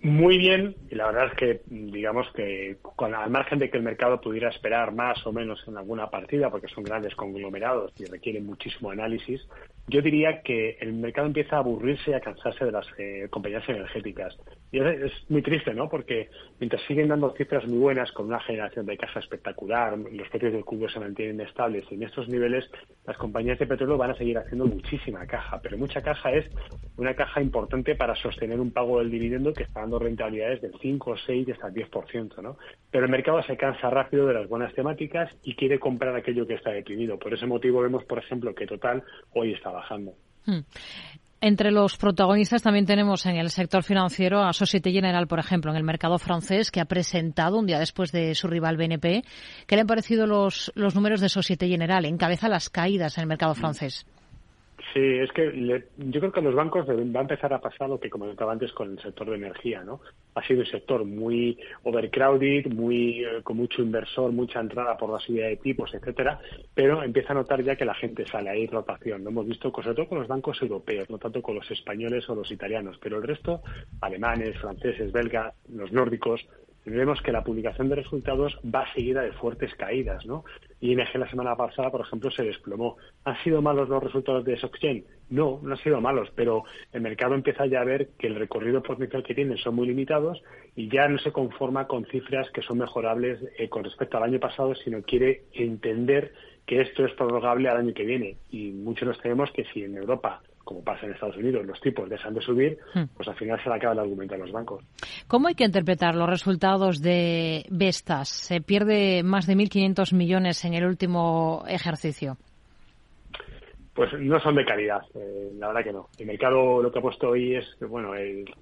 Muy bien y la verdad es que digamos que con al margen de que el mercado pudiera esperar más o menos en alguna partida porque son grandes conglomerados y requieren muchísimo análisis yo diría que el mercado empieza a aburrirse y a cansarse de las eh, compañías energéticas. Y es, muy triste, ¿no? Porque mientras siguen dando cifras muy buenas con una generación de caja espectacular, los precios del cubo se mantienen estables en estos niveles las compañías de petróleo van a seguir haciendo muchísima caja. Pero mucha caja es una caja importante para sostener un pago del dividendo que está dando rentabilidades del 5, 6 y hasta el 10%, ¿no? Pero el mercado se cansa rápido de las buenas temáticas y quiere comprar aquello que está deprimido. Por ese motivo vemos, por ejemplo, que Total hoy está Hmm. Entre los protagonistas también tenemos en el sector financiero a Societe General, por ejemplo, en el mercado francés, que ha presentado un día después de su rival BNP. ¿Qué le han parecido los, los números de Societe General? Encabeza las caídas en el mercado francés. Sí, es que yo creo que a los bancos va a empezar a pasar lo que comentaba antes con el sector de energía, ¿no? Ha sido un sector muy overcrowded, muy eh, con mucho inversor, mucha entrada por la subida de tipos, etcétera, pero empieza a notar ya que la gente sale, hay rotación. Lo hemos visto sobre todo con los bancos europeos, no tanto con los españoles o los italianos, pero el resto, alemanes, franceses, belgas, los nórdicos, vemos que la publicación de resultados va seguida de fuertes caídas, ¿no? ING la semana pasada, por ejemplo, se desplomó. ¿Han sido malos los resultados de SocGen? No, no han sido malos, pero el mercado empieza ya a ver que el recorrido potencial que tienen son muy limitados y ya no se conforma con cifras que son mejorables eh, con respecto al año pasado, sino quiere entender que esto es prorrogable al año que viene. Y muchos nos tememos que si en Europa como pasa en Estados Unidos, los tipos dejan de subir, hmm. pues al final se le acaba el argumento a los bancos. ¿Cómo hay que interpretar los resultados de Vestas? Se pierde más de 1.500 millones en el último ejercicio. Pues no son de calidad, eh, la verdad que no. El mercado lo que ha puesto hoy es, bueno,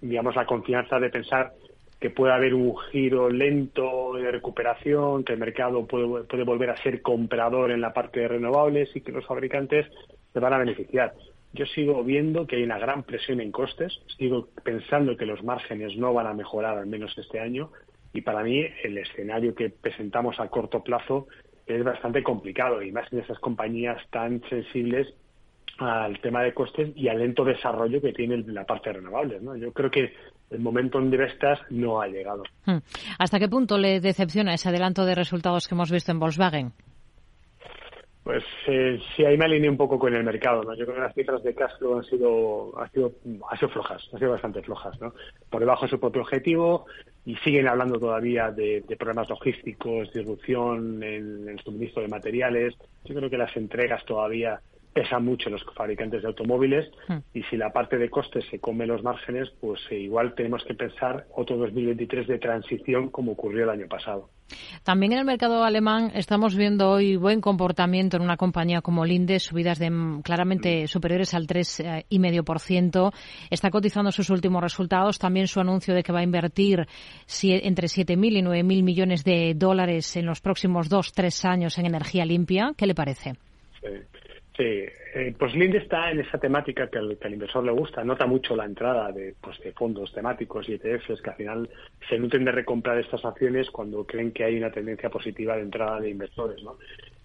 digamos, la confianza de pensar que puede haber un giro lento de recuperación, que el mercado puede, puede volver a ser comprador en la parte de renovables y que los fabricantes se van a beneficiar. Yo sigo viendo que hay una gran presión en costes, sigo pensando que los márgenes no van a mejorar al menos este año y para mí el escenario que presentamos a corto plazo es bastante complicado y más en esas compañías tan sensibles al tema de costes y al lento desarrollo que tiene la parte de renovables. ¿no? Yo creo que el momento en Vestas no ha llegado. Hmm. ¿Hasta qué punto le decepciona ese adelanto de resultados que hemos visto en Volkswagen? Pues eh, sí, ahí me alineé un poco con el mercado, ¿no? Yo creo que las cifras de cash han sido, han sido, han sido flojas, han sido bastante flojas, ¿no? Por debajo de su propio objetivo y siguen hablando todavía de, problemas logísticos, disrupción en el suministro de materiales. Yo creo que las entregas todavía pesa mucho los fabricantes de automóviles hmm. y si la parte de costes se come los márgenes, pues eh, igual tenemos que pensar otro 2023 de transición como ocurrió el año pasado. También en el mercado alemán estamos viendo hoy buen comportamiento en una compañía como Linde, subidas de mm, claramente superiores al 3,5%. Está cotizando sus últimos resultados, también su anuncio de que va a invertir entre 7.000 y 9.000 millones de dólares en los próximos dos, tres años en energía limpia. ¿Qué le parece? Sí. Sí, eh, pues Linde está en esa temática que al, inversor le gusta. Nota mucho la entrada de, pues, de fondos temáticos y ETFs que al final se nutren de recomprar estas acciones cuando creen que hay una tendencia positiva de entrada de inversores. ¿no?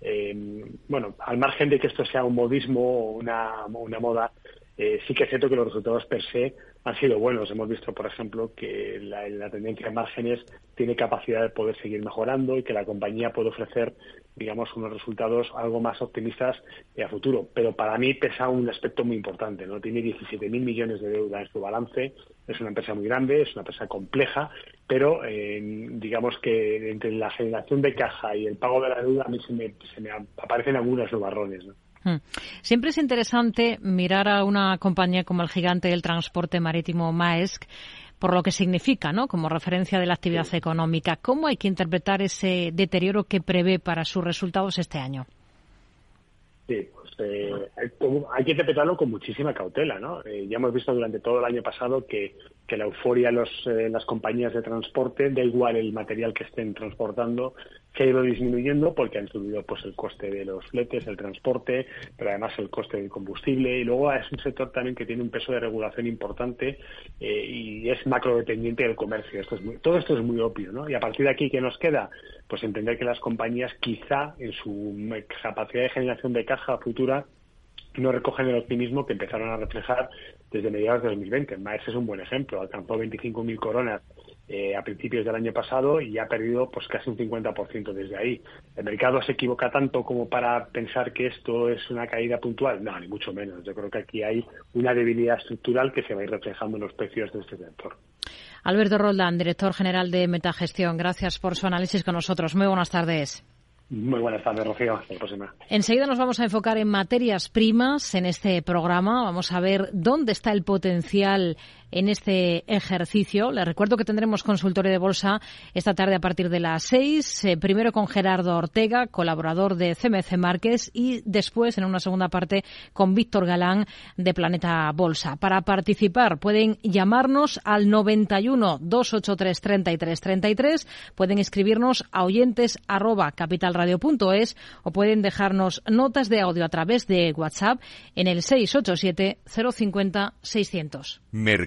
Eh, bueno, al margen de que esto sea un modismo o una, una moda, eh, sí que es cierto que los resultados per se han sido buenos. Hemos visto, por ejemplo, que la, tendencia en márgenes tiene capacidad de poder seguir mejorando y que la compañía puede ofrecer, digamos, unos resultados algo más optimistas a futuro. Pero para mí pesa un aspecto muy importante. no Tiene 17.000 millones de deuda en su balance. Es una empresa muy grande, es una empresa compleja, pero eh, digamos que entre la generación de caja y el pago de la deuda a mí se me, se me aparecen algunos nubarrones. Hmm. Siempre es interesante mirar a una compañía como el gigante del transporte marítimo Maersk por lo que significa, ¿no? Como referencia de la actividad económica. ¿Cómo hay que interpretar ese deterioro que prevé para sus resultados este año? Sí, eh, hay que interpretarlo con muchísima cautela, ¿no? Eh, ya hemos visto durante todo el año pasado que que la euforia en eh, las compañías de transporte, da igual el material que estén transportando, se ha ido disminuyendo porque han subido pues el coste de los fletes, el transporte, pero además el coste del combustible y luego es un sector también que tiene un peso de regulación importante eh, y es macrodependiente del comercio. Esto es todo esto es muy obvio, ¿no? Y a partir de aquí, ¿qué nos queda? Pues entender que las compañías quizá en su capacidad de generación de caja futura no recogen el optimismo que empezaron a reflejar desde mediados de 2020. Maersk es un buen ejemplo. Alcanzó 25.000 coronas eh, a principios del año pasado y ha perdido pues casi un 50% desde ahí. ¿El mercado se equivoca tanto como para pensar que esto es una caída puntual? No, ni mucho menos. Yo creo que aquí hay una debilidad estructural que se va a ir reflejando en los precios de este sector. Alberto Roldán, director general de Metagestión, gracias por su análisis con nosotros. Muy buenas tardes. Muy buenas tardes, Rocío. Hasta la próxima. Enseguida nos vamos a enfocar en materias primas en este programa. Vamos a ver dónde está el potencial en este ejercicio. Les recuerdo que tendremos consultorio de bolsa esta tarde a partir de las seis. Eh, primero con Gerardo Ortega, colaborador de CMC Márquez, y después, en una segunda parte, con Víctor Galán de Planeta Bolsa. Para participar pueden llamarnos al 91 283 33 33, pueden escribirnos a oyentes arroba capitalradio.es o pueden dejarnos notas de audio a través de WhatsApp en el 687 050 600.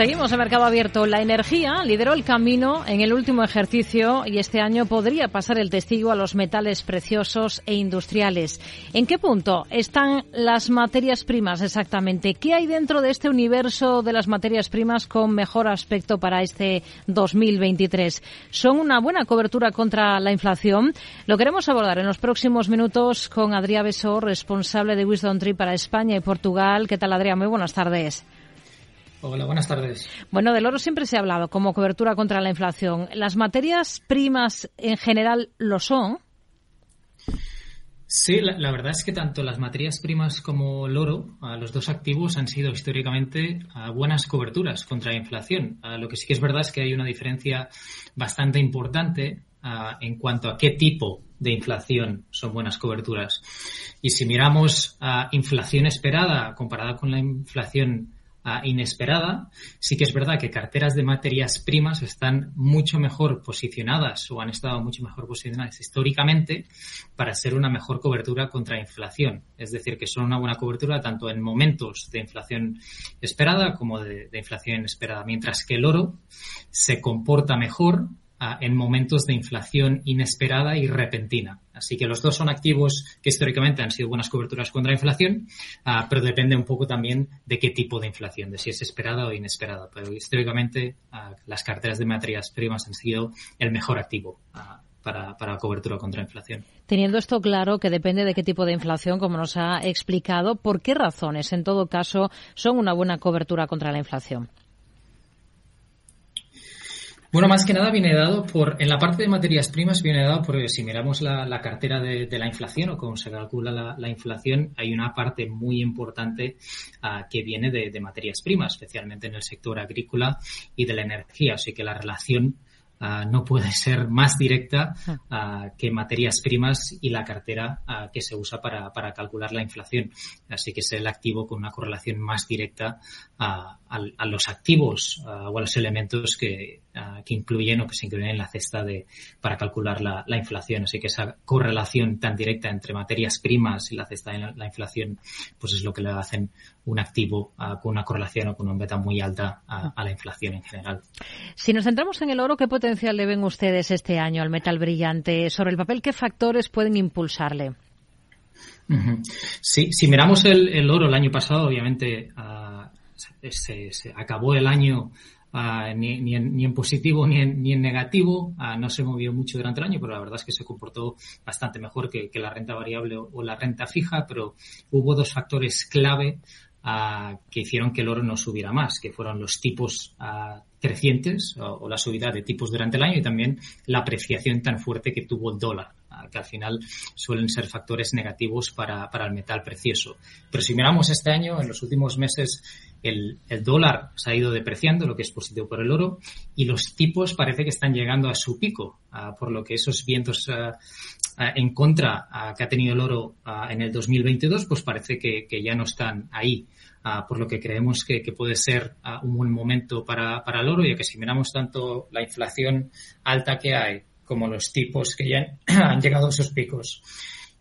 Seguimos en Mercado Abierto. La energía lideró el camino en el último ejercicio y este año podría pasar el testigo a los metales preciosos e industriales. ¿En qué punto están las materias primas exactamente? ¿Qué hay dentro de este universo de las materias primas con mejor aspecto para este 2023? ¿Son una buena cobertura contra la inflación? Lo queremos abordar en los próximos minutos con Adrià Besó, responsable de Wisdom Tree para España y Portugal. ¿Qué tal, Adrià? Muy buenas tardes. Hola, buenas tardes. Bueno, del oro siempre se ha hablado como cobertura contra la inflación. ¿Las materias primas en general lo son? Sí, la, verdad es que tanto las materias primas como el oro, los dos activos han sido históricamente buenas coberturas contra la inflación. lo que sí que es verdad es que hay una diferencia bastante importante en cuanto a qué tipo de inflación son buenas coberturas. Y si miramos a inflación esperada comparada con la inflación inesperada, sí que es verdad que carteras de materias primas están mucho mejor posicionadas o han estado mucho mejor posicionadas históricamente para ser una mejor cobertura contra inflación. Es decir, que son una buena cobertura tanto en momentos de inflación esperada como de, de inflación inesperada, mientras que el oro se comporta mejor en momentos de inflación inesperada y repentina. Así que los dos son activos que históricamente han sido buenas coberturas contra la inflación, ah, pero depende un poco también de qué tipo de inflación, de si es esperada o inesperada. Pero históricamente ah, las carteras de materias primas han sido el mejor activo. Ah, para, para, cobertura contra la inflación. Teniendo esto claro, que depende de qué tipo de inflación, como nos ha explicado, ¿por qué razones, en todo caso, son una buena cobertura contra la inflación? Bueno, más que nada viene dado por, en la parte de materias primas viene dado por, si miramos la, cartera de, la inflación o cómo se calcula la, inflación, hay una parte muy importante ah, que viene de, de, materias primas, especialmente en el sector agrícola y de la energía. Así que la relación Ah, no puede ser más directa uh, que materias primas y la cartera uh, que se usa para, para, calcular la inflación. Así que es el activo con una correlación más directa a, a, los activos o a los elementos que, que, incluyen o que se incluyen en la cesta de, para calcular la, la, inflación. Así que esa correlación tan directa entre materias primas y la cesta de la, la inflación, pues es lo que le hacen un activo con una correlación o con un beta muy alta a, la inflación en general. Si nos centramos en el oro, ¿qué potencial le ven ustedes este año al metal brillante? Sobre el papel, ¿qué factores pueden impulsarle? Sí, si miramos el, oro el año pasado, obviamente ah, se, acabó el año ah, ni, en, positivo ni en, ni en negativo, ah, no se movió mucho durante el año, pero la verdad es que se comportó bastante mejor que, la renta variable o, la renta fija, pero hubo dos factores clave que hicieron que el oro no subiera más, que fueron los tipos crecientes o, la subida de tipos durante el año y también la apreciación tan fuerte que tuvo el dólar, que al final suelen ser factores negativos para, para, el metal precioso. Pero si miramos este año, en los últimos meses, el, el, dólar se ha ido depreciando, lo que es positivo por el oro, y los tipos parece que están llegando a su pico, por lo que esos vientos en contra que ha tenido el oro en el 2022, pues parece que, que ya no están ahí. por lo que creemos que, que puede ser un buen momento para, para el oro, ya que si miramos tanto la inflación alta que hay como los tipos que ya han llegado a sus picos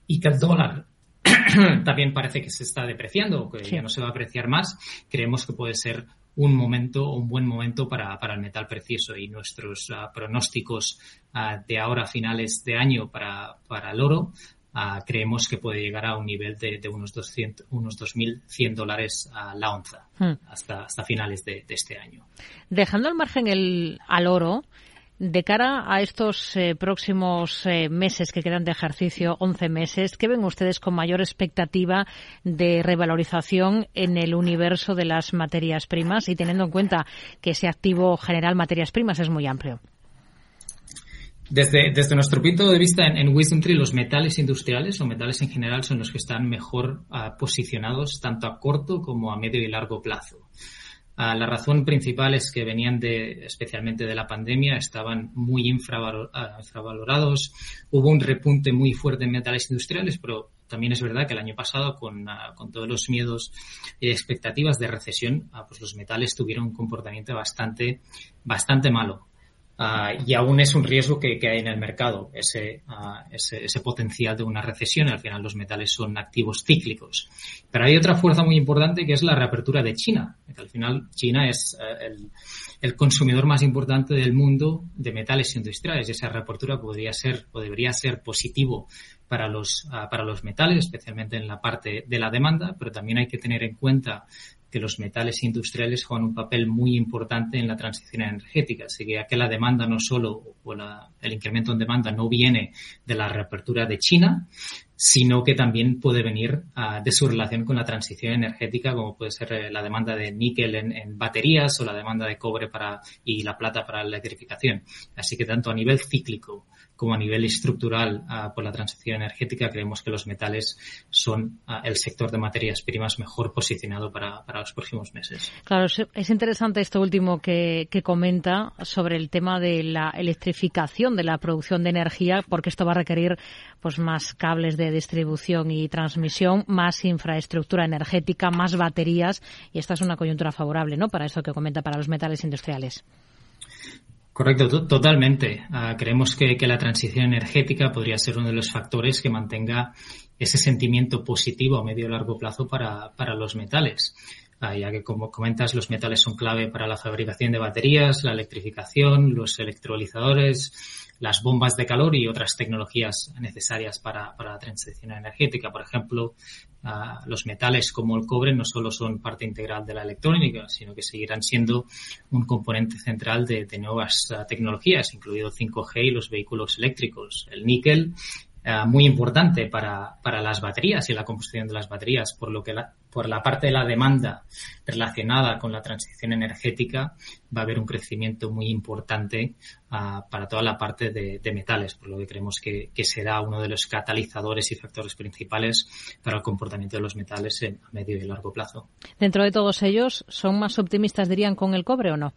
y que el dólar también parece que se está depreciando o que ya no se va a apreciar más, creemos que puede ser un momento, un buen momento para, para el metal precioso y nuestros ah, pronósticos ah, de ahora a finales de año para, para el oro ah, creemos que puede llegar a un nivel de, unos 200, unos 2.100 dólares a la onza hmm. hasta, hasta finales de, de, este año. Dejando al margen el, al oro, de cara a estos eh, próximos eh, meses que quedan de ejercicio, 11 meses, ¿qué ven ustedes con mayor expectativa de revalorización en el universo de las materias primas y teniendo en cuenta que ese activo general materias primas es muy amplio? Desde, nuestro punto de vista en, en Wisdom Tree, los metales industriales o metales en general son los que están mejor uh, posicionados tanto a corto como a medio y largo plazo. Ah, la razón principal es que venían de, especialmente de la pandemia, estaban muy ah, infravalorados. Hubo un repunte muy fuerte en metales industriales, pero también es verdad que el año pasado, con, ah, con todos los miedos y expectativas de recesión, pues los metales tuvieron un comportamiento bastante, bastante malo. Uh, y aún es un riesgo que, que hay en el mercado, ese, uh, ese, ese, potencial de una recesión. Al final los metales son activos cíclicos. Pero hay otra fuerza muy importante que es la reapertura de China. Que al final China es uh, el, el, consumidor más importante del mundo de metales industriales y esa reapertura podría ser o debería ser positivo para los, para los metales, especialmente en la parte de la demanda, pero también hay que tener en cuenta que los metales industriales juegan un papel muy importante en la transición energética. Así que aquí la demanda no solo, o la, el incremento en demanda no viene de la reapertura de China, sino que también puede venir uh, de su relación con la transición energética, como puede ser eh, la demanda de níquel en, en, baterías o la demanda de cobre para, y la plata para la electrificación. Así que tanto a nivel cíclico como a nivel estructural uh, por la transición energética, creemos que los metales son uh, el sector de materias primas mejor posicionado para, para, los próximos meses. Claro, es interesante esto último que, que, comenta sobre el tema de la electrificación de la producción de energía, porque esto va a requerir pues más cables de distribución y transmisión, más infraestructura energética, más baterías, y esta es una coyuntura favorable, ¿no? Para eso que comenta para los metales industriales. Correcto, totalmente. Uh, creemos que, la transición energética podría ser uno de los factores que mantenga ese sentimiento positivo a medio y largo plazo para, para los metales. Uh, ya que, como comentas, los metales son clave para la fabricación de baterías, la electrificación, los electrolizadores, las bombas de calor y otras tecnologías necesarias para, para la transición energética. Por ejemplo, uh, los metales como el cobre no solo son parte integral de la electrónica, sino que seguirán siendo un componente central de, nuevas uh, tecnologías, incluido 5G y los vehículos eléctricos. El níquel Uh, muy importante para, para, las baterías y la combustión de las baterías, por lo que la, por la parte de la demanda relacionada con la transición energética va a haber un crecimiento muy importante uh, para toda la parte de, de, metales, por lo que creemos que, que, será uno de los catalizadores y factores principales para el comportamiento de los metales en a medio y largo plazo. Dentro de todos ellos, ¿son más optimistas, dirían, con el cobre o no?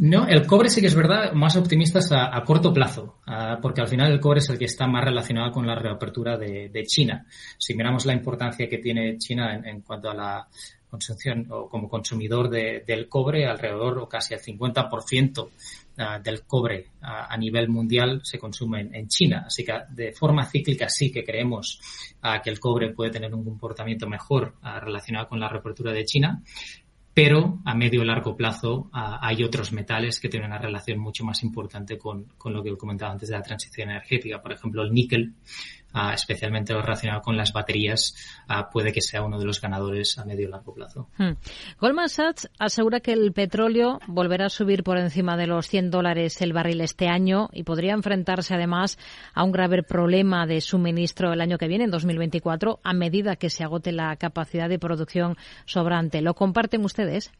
No, el cobre sí que es verdad, más optimistas a, corto plazo, porque al final el cobre es el que está más relacionado con la reapertura de, China. Si miramos la importancia que tiene China en, cuanto a la consumición o como consumidor de, del cobre, alrededor o casi el 50% uh, del cobre a nivel mundial se consume en, en, China. Así que de forma cíclica sí que creemos que el cobre puede tener un comportamiento mejor relacionado con la reapertura de China pero a medio y largo plazo uh, hay otros metales que tienen una relación mucho más importante con, con, lo que comentaba antes de la transición energética. Por ejemplo, el níquel uh, especialmente relacionado con las baterías, uh, puede que sea uno de los ganadores a medio y largo plazo. Hmm. Goldman Sachs asegura que el petróleo volverá a subir por encima de los 100 dólares el barril este año y podría enfrentarse además a un grave problema de suministro el año que viene, en 2024, a medida que se agote la capacidad de producción sobrante. ¿Lo comparten ustedes?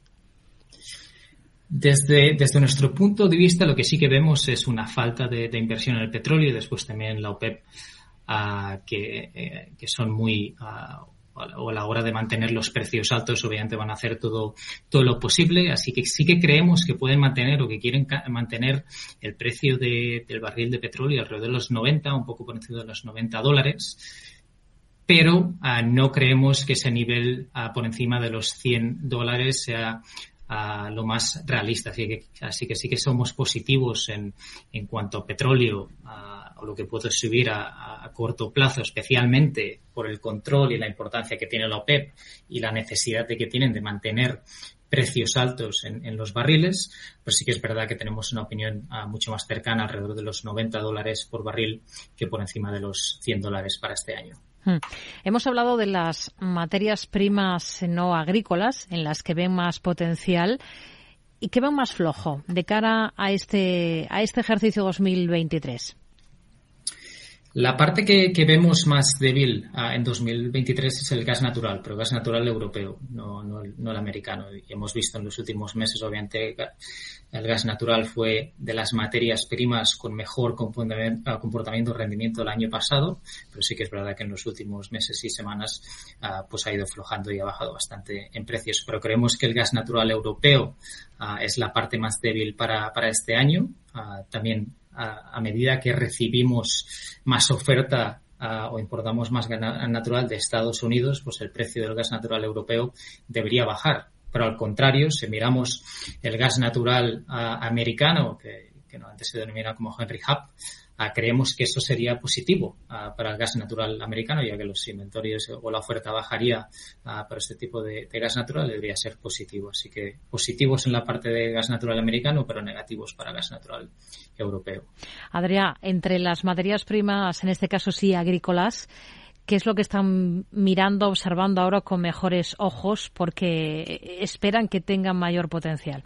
Desde, desde, nuestro punto de vista, lo que sí que vemos es una falta de, de inversión en el petróleo y después también la OPEP uh, que, eh, que, son muy uh, o a la hora de mantener los precios altos, obviamente van a hacer todo, todo lo posible. Así que sí que creemos que pueden mantener o que quieren mantener el precio de, del barril de petróleo alrededor de los 90, un poco por encima de los 90 dólares. Pero uh, no creemos que ese nivel uh, por encima de los 100 dólares sea lo más realista. Así que, así que sí que somos positivos en, en cuanto a petróleo o lo que puede subir a, a, corto plazo, especialmente por el control y la importancia que tiene la OPEP y la necesidad de que tienen de mantener precios altos en, en, los barriles, pero sí que es verdad que tenemos una opinión uh, mucho más cercana, alrededor de los 90 dólares por barril, que por encima de los 100 dólares para este año. Hmm. Hemos hablado de las materias primas no agrícolas, en las que ven más potencial y que ven más flojo de cara a este, a este ejercicio 2023. La parte que, vemos más débil uh, en 2023 es el gas natural, pero gas natural europeo, no, no, no, el americano. Y hemos visto en los últimos meses, obviamente, el gas natural fue de las materias primas con mejor comportamiento y rendimiento el año pasado, pero sí que es verdad que en los últimos meses y semanas uh, pues ha ido aflojando y ha bajado bastante en precios. Pero creemos que el gas natural europeo uh, es la parte más débil para, para este año. también a, a medida que recibimos más oferta o importamos más gas natural de Estados Unidos, pues el precio del gas natural europeo debería bajar. Pero al contrario, si miramos el gas natural americano, que, antes se denomina como Henry Hub, creemos que eso sería positivo para el gas natural americano, ya que los inventarios o la oferta bajaría para este tipo de, de, gas natural, debería ser positivo. Así que positivos en la parte de gas natural americano, pero negativos para gas natural europeo. Adrián, entre las materias primas, en este caso sí agrícolas, ¿qué es lo que están mirando, observando ahora con mejores ojos porque esperan que tengan mayor potencial?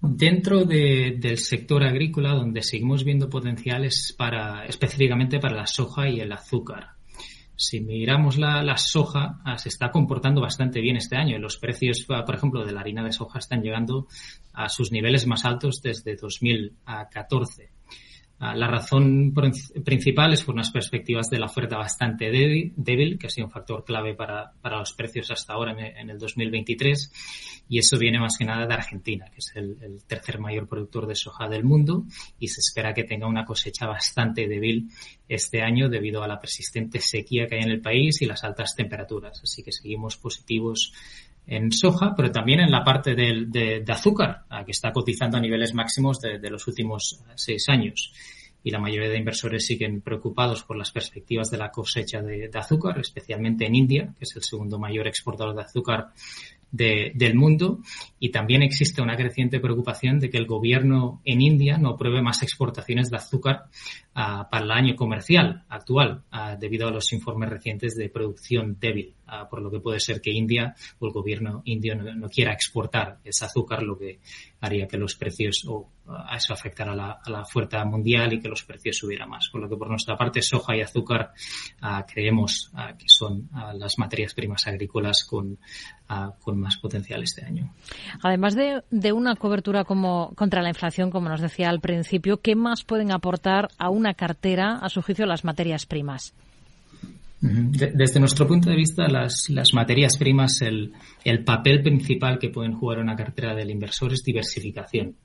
Dentro de, del sector agrícola, donde seguimos viendo potenciales para, específicamente para la soja y el azúcar. Si miramos la, la soja, ah, se está comportando bastante bien este año. Los precios, ah, por ejemplo, de la harina de soja están llegando a sus niveles más altos desde 2014. Ah, la razón principal es por unas perspectivas de la oferta bastante débil, que ha sido un factor clave para, para los precios hasta ahora en, el 2023. Y eso viene más que nada de Argentina, que es el, el, tercer mayor productor de soja del mundo y se espera que tenga una cosecha bastante débil este año debido a la persistente sequía que hay en el país y las altas temperaturas. Así que seguimos positivos en soja, pero también en la parte de, de, azúcar, que está cotizando a niveles máximos de, de, los últimos seis años. Y la mayoría de inversores siguen preocupados por las perspectivas de la cosecha de, azúcar, especialmente en India, que es el segundo mayor exportador de azúcar de, del mundo y también existe una creciente preocupación de que el gobierno en India no apruebe más exportaciones de azúcar uh, para el año comercial actual uh, debido a los informes recientes de producción débil, uh, por lo que puede ser que India o el gobierno indio no, quiera exportar ese azúcar, lo que haría que los precios o a eso afectara a la, a la oferta mundial y que los precios subieran más. Por lo que por nuestra parte soja y azúcar creemos que son las materias primas agrícolas con, con más potencial este año. Además de, de, una cobertura como contra la inflación, como nos decía al principio, ¿qué más pueden aportar a una cartera, a su juicio, las materias primas? Desde nuestro punto de vista, las, las materias primas, el, el, papel principal que pueden jugar una cartera del inversor es diversificación.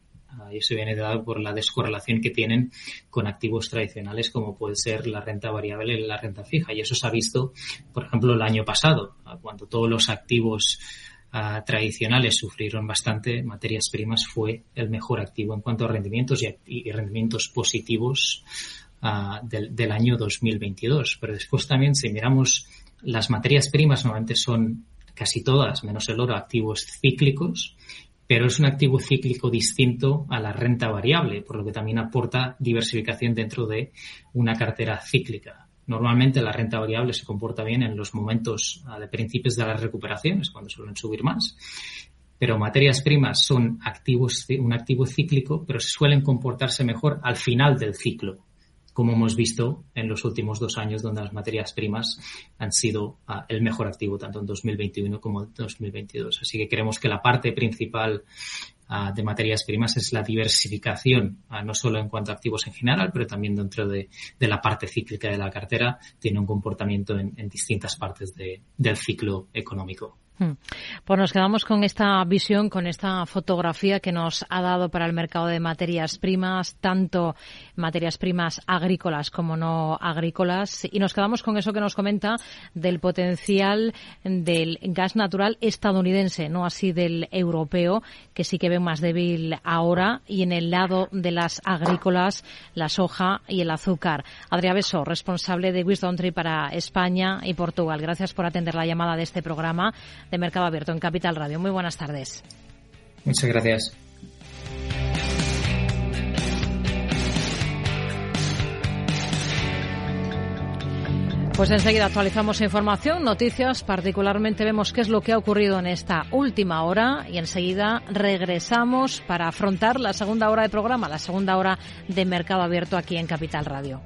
Y eso viene dado por la descorrelación que tienen con activos tradicionales como puede ser la renta variable y la renta fija. Y eso se ha visto, por ejemplo, el año pasado, cuando todos los activos uh, tradicionales sufrieron bastante, materias primas fue el mejor activo en cuanto a rendimientos y, y rendimientos positivos uh, del, del, año 2022. Pero después también, si miramos las materias primas, normalmente son casi todas, menos el oro, activos cíclicos pero es un activo cíclico distinto a la renta variable, por lo que también aporta diversificación dentro de una cartera cíclica. Normalmente la renta variable se comporta bien en los momentos de principios de las recuperaciones, cuando suelen subir más. Pero materias primas son activos, un activo cíclico, pero suelen comportarse mejor al final del ciclo, como hemos visto en los últimos dos años, donde las materias primas han sido uh, el mejor activo tanto en 2021 como en 2022. Así que creemos que la parte principal uh, de materias primas es la diversificación, uh, no solo en cuanto a activos en general, pero también dentro de, la parte cíclica de la cartera, tiene un comportamiento en, en distintas partes de, del ciclo económico. Hmm. Pues nos quedamos con esta visión, con esta fotografía que nos ha dado para el mercado de materias primas, tanto materias primas agrícolas como no agrícolas, y nos quedamos con eso que nos comenta del potencial del gas natural estadounidense, no así del europeo, que sí que ve más débil ahora, y en el lado de las agrícolas, la soja y el azúcar. Adrià Beso, responsable de Wisdom Tree para España y Portugal. Gracias por atender la llamada de este programa de Mercado Abierto en Capital Radio. Muy buenas tardes. Muchas gracias. Pues enseguida actualizamos información, noticias, particularmente vemos qué es lo que ha ocurrido en esta última hora y enseguida regresamos para afrontar la segunda hora de programa, la segunda hora de Mercado Abierto aquí en Capital Radio.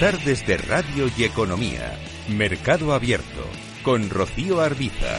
Tardes de Radio y Economía. Mercado Abierto. Con Rocío Arbiza.